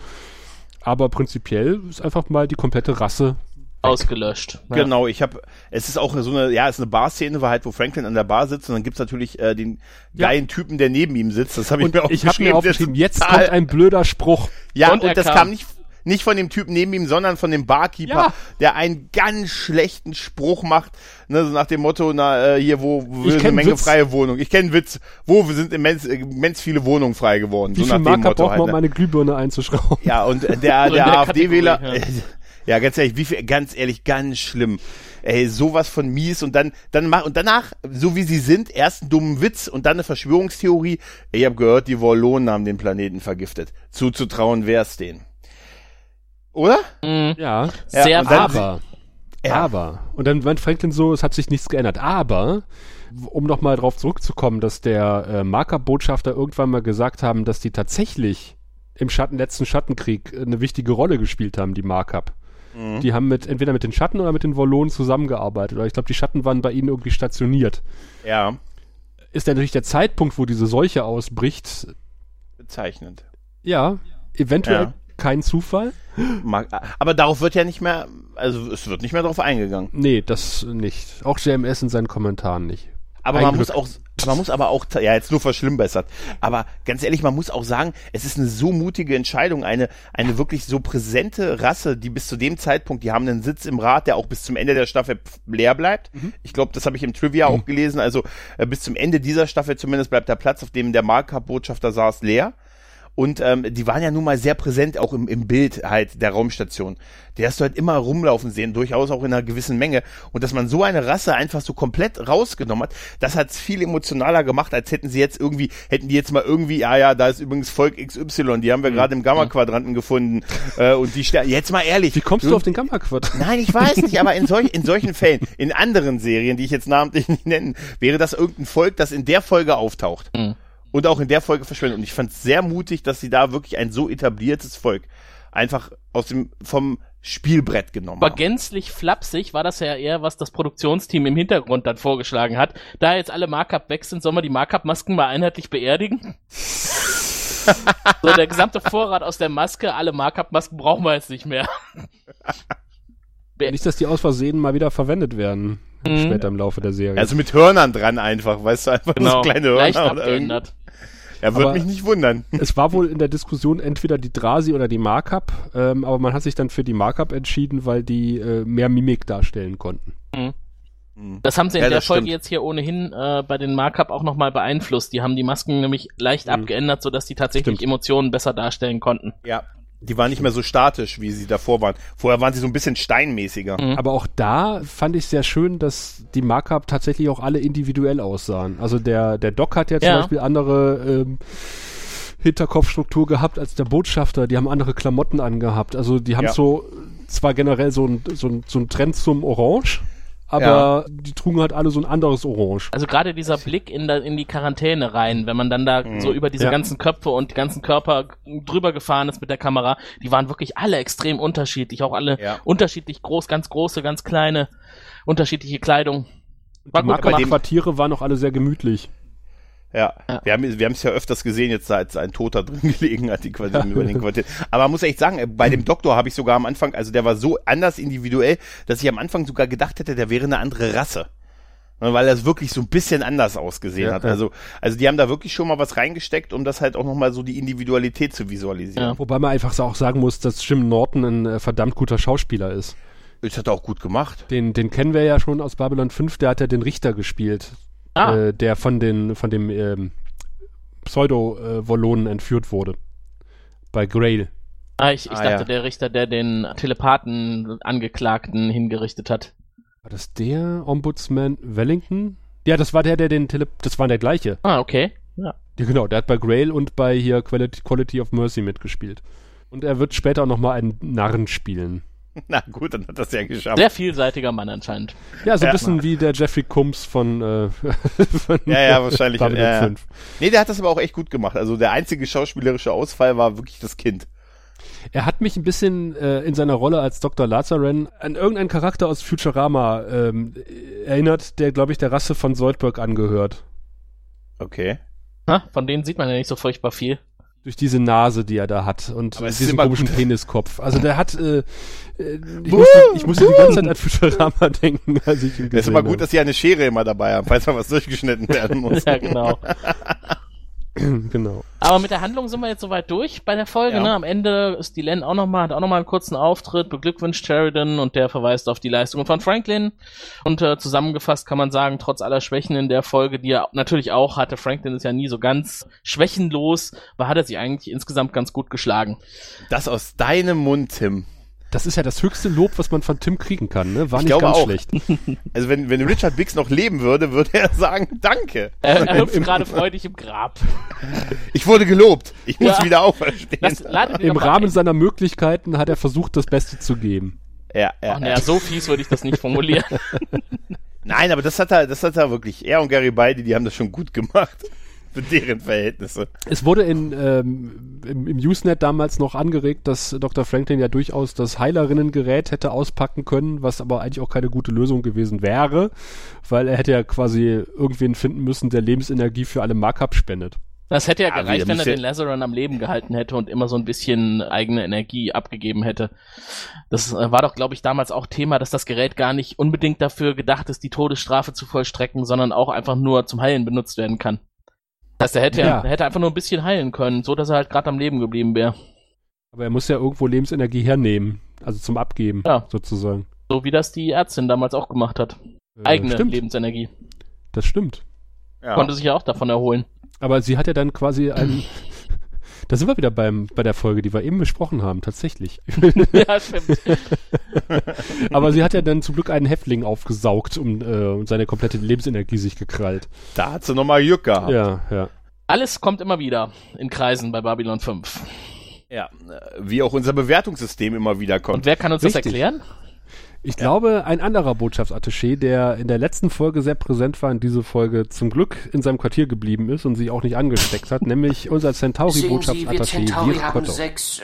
Aber prinzipiell ist einfach mal die komplette Rasse. Ausgelöscht. Ja. Genau, ich habe, es ist auch so eine, ja, es ist eine Bar-Szene, halt, wo Franklin an der Bar sitzt und dann gibt's natürlich äh, den Ja. geilen Typen, der neben ihm sitzt. Das habe ich Und mir auch ich habe mir aufgeschrieben, jetzt kommt ein blöder Spruch. Ja, Und und, das kam. kam nicht, nicht von dem Typen neben ihm, sondern von dem Barkeeper, Ja. der einen ganz schlechten Spruch macht, ne, so nach dem Motto, na, äh, hier, wo, wo eine Menge Witz. freie Wohnung. Ich kenne Witz. Wo sind immens, immens viele Wohnungen frei geworden? Wie so viel nach Motto braucht man, halt, um ne? eine Glühbirne einzuschrauben? Ja, und äh, der, der der AfD-Wähler, Kategorie, ja. ganz ehrlich, wie viel, ganz ehrlich, ganz schlimm. Ey, sowas von mies und dann, dann mach, und danach, so wie sie sind, erst einen dummen Witz und dann eine Verschwörungstheorie. Ich habe gehört, die Wallonen haben den Planeten vergiftet. Zuzutrauen wär's denen. Oder? Mhm. Ja, Ja, Sehr dann- aber, Ja. aber, und dann meint Franklin so, es hat sich nichts geändert, aber, um nochmal drauf zurückzukommen, dass der äh, Markup-Botschafter irgendwann mal gesagt haben, dass die tatsächlich im Schatten, letzten Schattenkrieg äh, eine wichtige Rolle gespielt haben, die Markup. Mhm. Die haben mit, entweder mit den Schatten oder mit den Wollonen zusammengearbeitet. Oder ich glaube, die Schatten waren bei ihnen irgendwie stationiert. Ja, Ist natürlich der Zeitpunkt, wo diese Seuche ausbricht, bezeichnend. ja, eventuell Ja. Kein Zufall. Mag, aber darauf wird ja nicht mehr, also es wird nicht mehr darauf eingegangen. Nee, das nicht. Auch JMS in seinen Kommentaren nicht. Aber Ein man Glück. muss auch, man muss aber auch, ja jetzt nur verschlimmbessert. Aber ganz ehrlich, man muss auch sagen, es ist eine so mutige Entscheidung, eine, eine wirklich so präsente Rasse, die bis zu dem Zeitpunkt, die haben einen Sitz im Rat, der auch bis zum Ende der Staffel leer bleibt. Ich glaube, das habe ich im Trivia auch gelesen. Also äh, bis zum Ende dieser Staffel zumindest bleibt der Platz, auf dem der Markup-Botschafter saß, leer. Und ähm, die waren ja nun mal sehr präsent auch im, im Bild halt der Raumstation. Die hast du halt immer rumlaufen sehen, durchaus auch in einer gewissen Menge. Und dass man so eine Rasse einfach so komplett rausgenommen hat, das hat's viel emotionaler gemacht, als hätten sie jetzt irgendwie, hätten die jetzt mal irgendwie, ja, ja, da ist übrigens Volk XY, die haben wir gerade im Gamma-Quadranten gefunden. Äh, und die ster jetzt mal ehrlich. Wie kommst du auf den Gamma-Quadrat? Nein, ich weiß nicht, aber in, solch, in solchen Fällen, in anderen Serien, die ich jetzt namentlich nicht nennen, wäre das irgendein Volk, das in der Folge auftaucht. Mhm. Und auch in der Folge verschwindet. Und ich fand es sehr mutig, dass sie da wirklich ein so etabliertes Volk einfach aus dem, vom Spielbrett genommen Aber haben. gänzlich flapsig war das ja eher, was das Produktionsteam im Hintergrund dann vorgeschlagen hat. Da jetzt alle Markup weg sind, sollen wir die Markup-Masken mal einheitlich beerdigen? so, der gesamte Vorrat aus der Maske, alle Markup-Masken brauchen wir jetzt nicht mehr. Nicht, dass die aus Versehen mal wieder verwendet werden. Mhm. später im Laufe der Serie. Also mit Hörnern dran einfach, weißt du, einfach Genau. so kleine Leicht Hörner oder irgendwie. abgeändert. Ja, würde mich nicht wundern. es war wohl in der Diskussion entweder die Drasi oder die Markup, ähm, aber man hat sich dann für die Markup entschieden, weil die äh, mehr Mimik darstellen konnten. Das haben sie in Ja, der Folge stimmt. jetzt hier ohnehin äh, bei den Markup auch nochmal beeinflusst. Die haben die Masken nämlich leicht Mhm. abgeändert, sodass die tatsächlich Stimmt. Emotionen besser darstellen konnten. Ja. Die waren nicht mehr so statisch, wie sie davor waren. Vorher waren sie so ein bisschen steinmäßiger. Mhm. Aber auch da fand ich sehr schön, dass die Markup tatsächlich auch alle individuell aussahen. Also der, der Doc hat ja zum Ja. Beispiel andere ähm, Hinterkopfstruktur gehabt als der Botschafter. Die haben andere Klamotten angehabt. Also die haben Ja. so zwar generell so ein, so ein, so ein Trend zum Orange, aber Ja. die trugen halt alle so ein anderes Orange. Also gerade dieser Blick in, der, in die Quarantäne rein, wenn man dann da so über diese Ja. ganzen Köpfe und die ganzen Körper drüber gefahren ist mit der Kamera, die waren wirklich alle extrem unterschiedlich, auch alle Ja. unterschiedlich groß, ganz große, ganz kleine, unterschiedliche Kleidung. War Die gut bei gemacht. dem- Markup-Quartiere waren auch alle sehr gemütlich. Ja. Ja. Wir haben wir haben es ja öfters gesehen, jetzt als ein Toter drin gelegen hat, die Quartiere über den Quartier. Aber man muss echt sagen, äh, bei dem Doktor habe ich sogar am Anfang, also der war so anders individuell, dass ich am Anfang sogar gedacht hätte, der wäre eine andere Rasse. Ne, Weil das wirklich so ein bisschen anders ausgesehen Ja, hat. Also, also die haben da wirklich schon mal was reingesteckt, um das halt auch nochmal so die Individualität zu visualisieren. Ja. Wobei man einfach so auch sagen muss, dass Jim Norton ein äh, verdammt guter Schauspieler ist. Das hat er auch gut gemacht. Den, den kennen wir ja schon aus Babylon 5, der hat ja den Richter gespielt, Ah, äh, der von, den, von dem ähm, Pseudo-Wollonen entführt wurde. Bei Grail. ah ich, ich Ah, dachte, ja. der Richter, der den Telepathen Angeklagten hingerichtet hat. War das der Ombudsman Wellington? Ja, das war der, der den Tele das war der gleiche. Ah, okay. Ja. Ja, genau, der hat bei Grail und bei hier Quality, Quality of Mercy mitgespielt. Und er wird später auch nochmal einen Narren spielen. Na gut, dann hat das ja geschafft. Sehr vielseitiger Mann anscheinend. Ja, so ein Ja. bisschen wie der Jeffrey Combs von, äh, von Ja, ja, wahrscheinlich. Ja, ja. 5. Nee, der hat das aber auch echt gut gemacht. Also der einzige schauspielerische Ausfall war wirklich das Kind. Er hat mich ein bisschen äh, in seiner Rolle als Dr. Lazaran an irgendeinen Charakter aus Futurama ähm, erinnert, der, glaube ich, der Rasse von Soldberg angehört. Okay. Ha, von denen sieht man ja nicht so furchtbar viel. Durch diese Nase, die er da hat und es diesen komischen gut. Peniskopf. Also der hat, äh, äh, ich, musste, ich musste die ganze Zeit an Futurama denken, als ich ihn gesehen Das ist immer gut, habe. dass sie eine Schere immer dabei haben, falls mal was durchgeschnitten werden muss. ja, genau. genau. Aber mit der Handlung sind wir jetzt soweit durch bei der Folge. Ja. Ne? Am Ende ist die Len auch noch mal, hat auch nochmal einen kurzen Auftritt, beglückwünscht Sheridan und der verweist auf die Leistungen von Franklin. Und äh, zusammengefasst kann man sagen, trotz aller Schwächen in der Folge, die er natürlich auch hatte, Franklin ist ja nie so ganz schwächenlos, aber hat er sich eigentlich insgesamt ganz gut geschlagen. Das aus deinem Mund, Tim. Das ist ja das höchste Lob, was man von Tim kriegen kann, ne? War Ich nicht glaube ganz auch. schlecht. Also wenn, wenn Richard Biggs noch leben würde, würde er sagen, danke. Er, er hüpft gerade freudig im Grab. Ich wurde gelobt. Ich muss Ja. wieder auferstehen. Ihn Im Rahmen ein. seiner Möglichkeiten hat er versucht, das Beste zu geben. ja, ja, Ach, naja, so fies würde ich das nicht formulieren. Nein, aber das hat er, das hat er wirklich. Er und Gary Beide, die haben das schon gut gemacht. Für deren Verhältnisse. Es wurde in, ähm, im, im Usenet damals noch angeregt, dass Dr. Franklin ja durchaus das Heilerinnengerät hätte auspacken können, was aber eigentlich auch keine gute Lösung gewesen wäre, weil er hätte ja quasi irgendwen finden müssen, der Lebensenergie für alle Markup spendet. Das hätte ja Ja, wie, gereicht, wenn er den Lazaran am Leben gehalten hätte und immer so ein bisschen eigene Energie abgegeben hätte. Das äh, war doch, glaube ich, damals auch Thema, dass das Gerät gar nicht unbedingt dafür gedacht ist, die Todesstrafe zu vollstrecken, sondern auch einfach nur zum Heilen benutzt werden kann. Das heißt, er hätte, Ja. er hätte einfach nur ein bisschen heilen können, so dass er halt gerade am Leben geblieben wäre. Aber er muss ja irgendwo Lebensenergie hernehmen, also zum Abgeben, Ja. sozusagen. So wie das die Ärztin damals auch gemacht hat. Äh, Eigene stimmt, Lebensenergie. das stimmt. Ja. Konnte sich ja auch davon erholen. Aber sie hat ja dann quasi ein. da sind wir wieder beim, bei der Folge, die wir eben besprochen haben, tatsächlich. ja, stimmt. Aber sie hat ja dann zum Glück einen Häftling aufgesaugt um, äh, und seine komplette Lebensenergie sich gekrallt. Da hat sie nochmal Glück gehabt. Ja, ja. Alles kommt immer wieder in Kreisen bei Babylon 5. Ja, äh, wie auch unser Bewertungssystem immer wieder Und kommt. wer kann uns das Richtig. erklären? Ich glaube, ein anderer Botschaftsattaché, der in der letzten Folge sehr präsent war, in diese Folge zum Glück in seinem Quartier geblieben ist und sich auch nicht angesteckt hat, nämlich unser Centauri-Botschaftsattaché Centauri haben Cotto. sechs äh,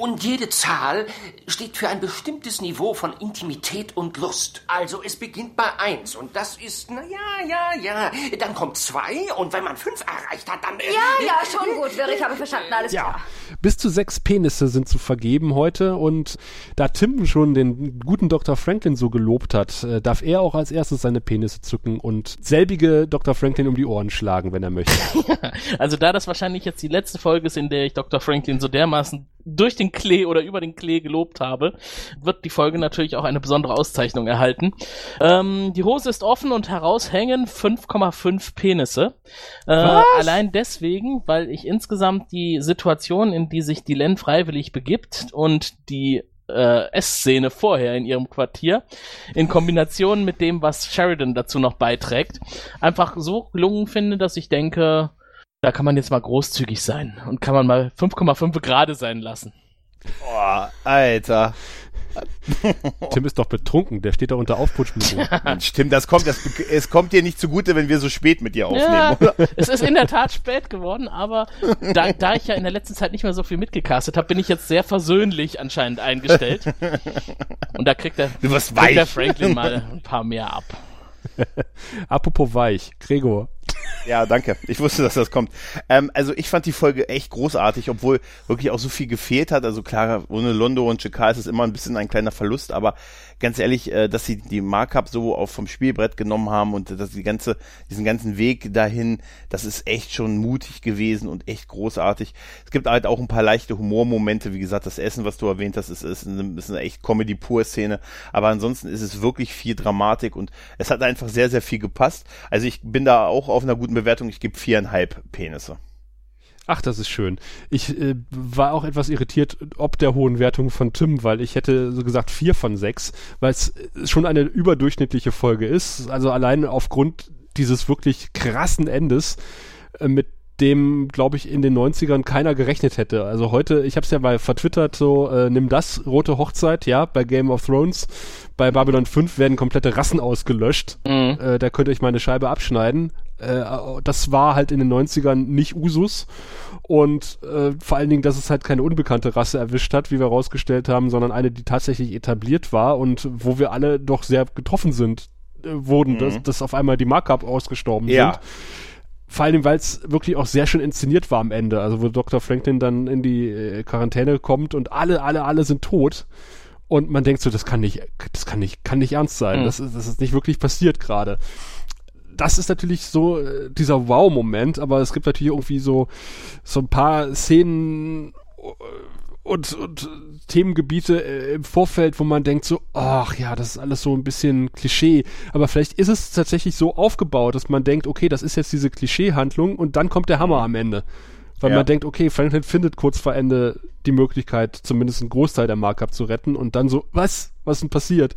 Und jede Zahl steht für ein bestimmtes Niveau von Intimität und Lust. Also es beginnt bei eins und das ist, na ja, ja, ja. Dann kommt zwei und wenn man fünf erreicht hat, dann... äh, Ja, ja, schon gut, Wirr, ich habe verstanden, alles Ja, klar. bis zu sechs Penisse sind zu vergeben heute und da Tim schon den guten Dr. Franklin so gelobt hat, äh, darf er auch als erstes seine Penisse zücken und selbige Dr. Franklin um die Ohren schlagen, wenn er möchte. Also da das wahrscheinlich jetzt die letzte Folge ist, in der ich Dr. Franklin so dermaßen durch den Klee oder über den Klee gelobt habe, wird die Folge natürlich auch eine besondere Auszeichnung erhalten. Ähm, die Hose ist offen und heraushängen 5,5 Penisse. Äh, allein deswegen, weil ich insgesamt die Situation, in die sich die Len freiwillig begibt und die äh, Essszene vorher in ihrem Quartier in Kombination mit dem, was Sheridan dazu noch beiträgt, einfach so gelungen finde, dass ich denke, da kann man jetzt mal großzügig sein und kann man mal 5,5 gerade sein lassen. Boah, Alter. Tim ist doch betrunken, der steht da unter Aufputschmusik. Mensch, Tim, das kommt, das, es kommt dir nicht zugute, wenn wir so spät mit dir aufnehmen, Ja, oder? es ist in der Tat spät geworden, aber da, da ich ja in der letzten Zeit nicht mehr so viel mitgecastet habe, bin ich jetzt sehr versöhnlich anscheinend eingestellt. Und da kriegt der, Du wirst kriegt der. Franklin mal ein paar mehr ab. Apropos weich, Gregor. Ja, danke. Ich wusste, dass das kommt. Ähm, also ich fand die Folge echt großartig, obwohl wirklich auch so viel gefehlt hat. Also klar, ohne Londo und Chakal ist es immer ein bisschen ein kleiner Verlust, aber ganz ehrlich, äh, dass sie die Markup so auch vom Spielbrett genommen haben und dass die ganze, diesen ganzen Weg dahin, das ist echt schon mutig gewesen und echt großartig. Es gibt halt auch ein paar leichte Humormomente, wie gesagt, das Essen, was du erwähnt hast, ist, ist, eine, ist eine echt Comedy-Pur-Szene, aber ansonsten ist es wirklich viel Dramatik und es hat einfach sehr, sehr viel gepasst. Also ich bin da auch auf einer guten Bewertung, ich gebe viereinhalb Penisse. Ach, das ist schön. Ich äh, war auch etwas irritiert ob der hohen Wertung von Tim, weil ich hätte so gesagt vier von sechs, weil es äh, schon eine überdurchschnittliche Folge ist. Also allein aufgrund dieses wirklich krassen Endes, äh, mit dem, glaube ich, in den 90ern keiner gerechnet hätte. Also heute, ich habe es ja mal vertwittert, so, äh, nimm das, Rote Hochzeit, ja, bei Game of Thrones. Bei Babylon 5 werden komplette Rassen ausgelöscht. Mhm. Äh, da könnt ihr euch mal eine Scheibe abschneiden. Äh, das war halt in den 90ern nicht Usus. Und äh, vor allen Dingen, dass es halt keine unbekannte Rasse erwischt hat, wie wir herausgestellt haben, sondern eine, die tatsächlich etabliert war und wo wir alle doch sehr getroffen sind, äh, wurden, dass, dass auf einmal die Markup ausgestorben Ja. sind. Vor allem, weil es wirklich auch sehr schön inszeniert war am Ende. Also wo Dr. Franklin dann in die äh, Quarantäne kommt und alle, alle, alle sind tot. Und man denkt so, das kann nicht, das kann nicht, kann nicht ernst sein. Mhm. Das, ist, das ist nicht wirklich passiert gerade. Das ist natürlich so äh, dieser Wow-Moment, aber es gibt natürlich irgendwie so, so ein paar Szenen äh, und, und Themengebiete äh, im Vorfeld, wo man denkt so, ach ja, das ist alles so ein bisschen Klischee. Aber vielleicht ist es tatsächlich so aufgebaut, dass man denkt, okay, das ist jetzt diese Klischee-Handlung und dann kommt der Hammer am Ende. Weil Ja. man denkt, okay, Franklin findet kurz vor Ende die Möglichkeit, zumindest einen Großteil der Markup zu retten und dann so, was? Was denn passiert?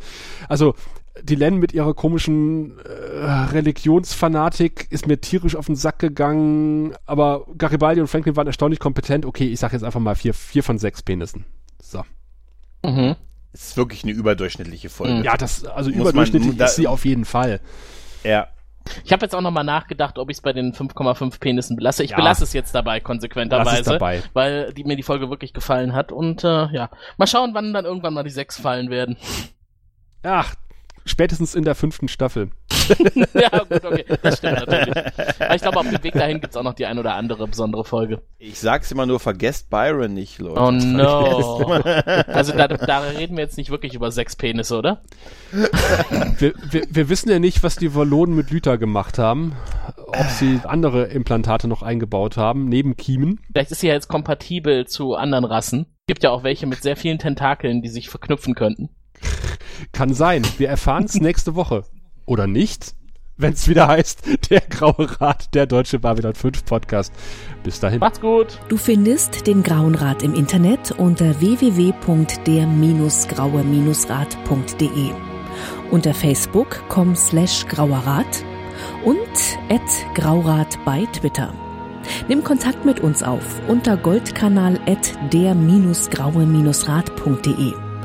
Also, die Len mit ihrer komischen äh, Religionsfanatik ist mir tierisch auf den Sack gegangen, aber Garibaldi und Franklin waren erstaunlich kompetent. Okay, ich sag jetzt einfach mal vier, vier von sechs Penissen. So. Mhm. Es ist wirklich eine überdurchschnittliche Folge. Ja, das, also Muss man- überdurchschnittlich da- ist sie auf jeden Fall. Ja. Ich habe jetzt auch nochmal nachgedacht, ob ich es bei den 5,5 Penissen belasse. Ich Ja. belasse es jetzt dabei, konsequenterweise. Dabei. Weil die, mir die Folge wirklich gefallen hat. Und äh, ja, mal schauen, wann dann irgendwann mal die 6 fallen werden. Ach, spätestens in der fünften Staffel. ja, gut, okay. Das stimmt natürlich. Aber ich glaube, auf dem Weg dahin gibt's auch noch die ein oder andere besondere Folge. Ich sag's immer nur, vergesst Byron nicht, Leute. Oh no. Also da, da reden wir jetzt nicht wirklich über sechs Penisse, oder? Wir, wir, wir wissen ja nicht, was die Wallonen mit Lüther gemacht haben. Ob sie andere Implantate noch eingebaut haben, neben Kiemen. Vielleicht ist sie ja jetzt kompatibel zu anderen Rassen. Gibt ja auch welche mit sehr vielen Tentakeln, die sich verknüpfen könnten. Kann sein. Wir erfahren es nächste Woche. Oder nicht? Wenn es wieder heißt, der Graue Rat, der deutsche Babylon 5 Podcast. Bis dahin. Macht's gut. Du findest den Grauen Rat im Internet unter www.der-graue-rat.de, unter facebook.com slash grauerrat und at graurat bei Twitter. Nimm Kontakt mit uns auf unter goldkanal at der-graue-rat.de.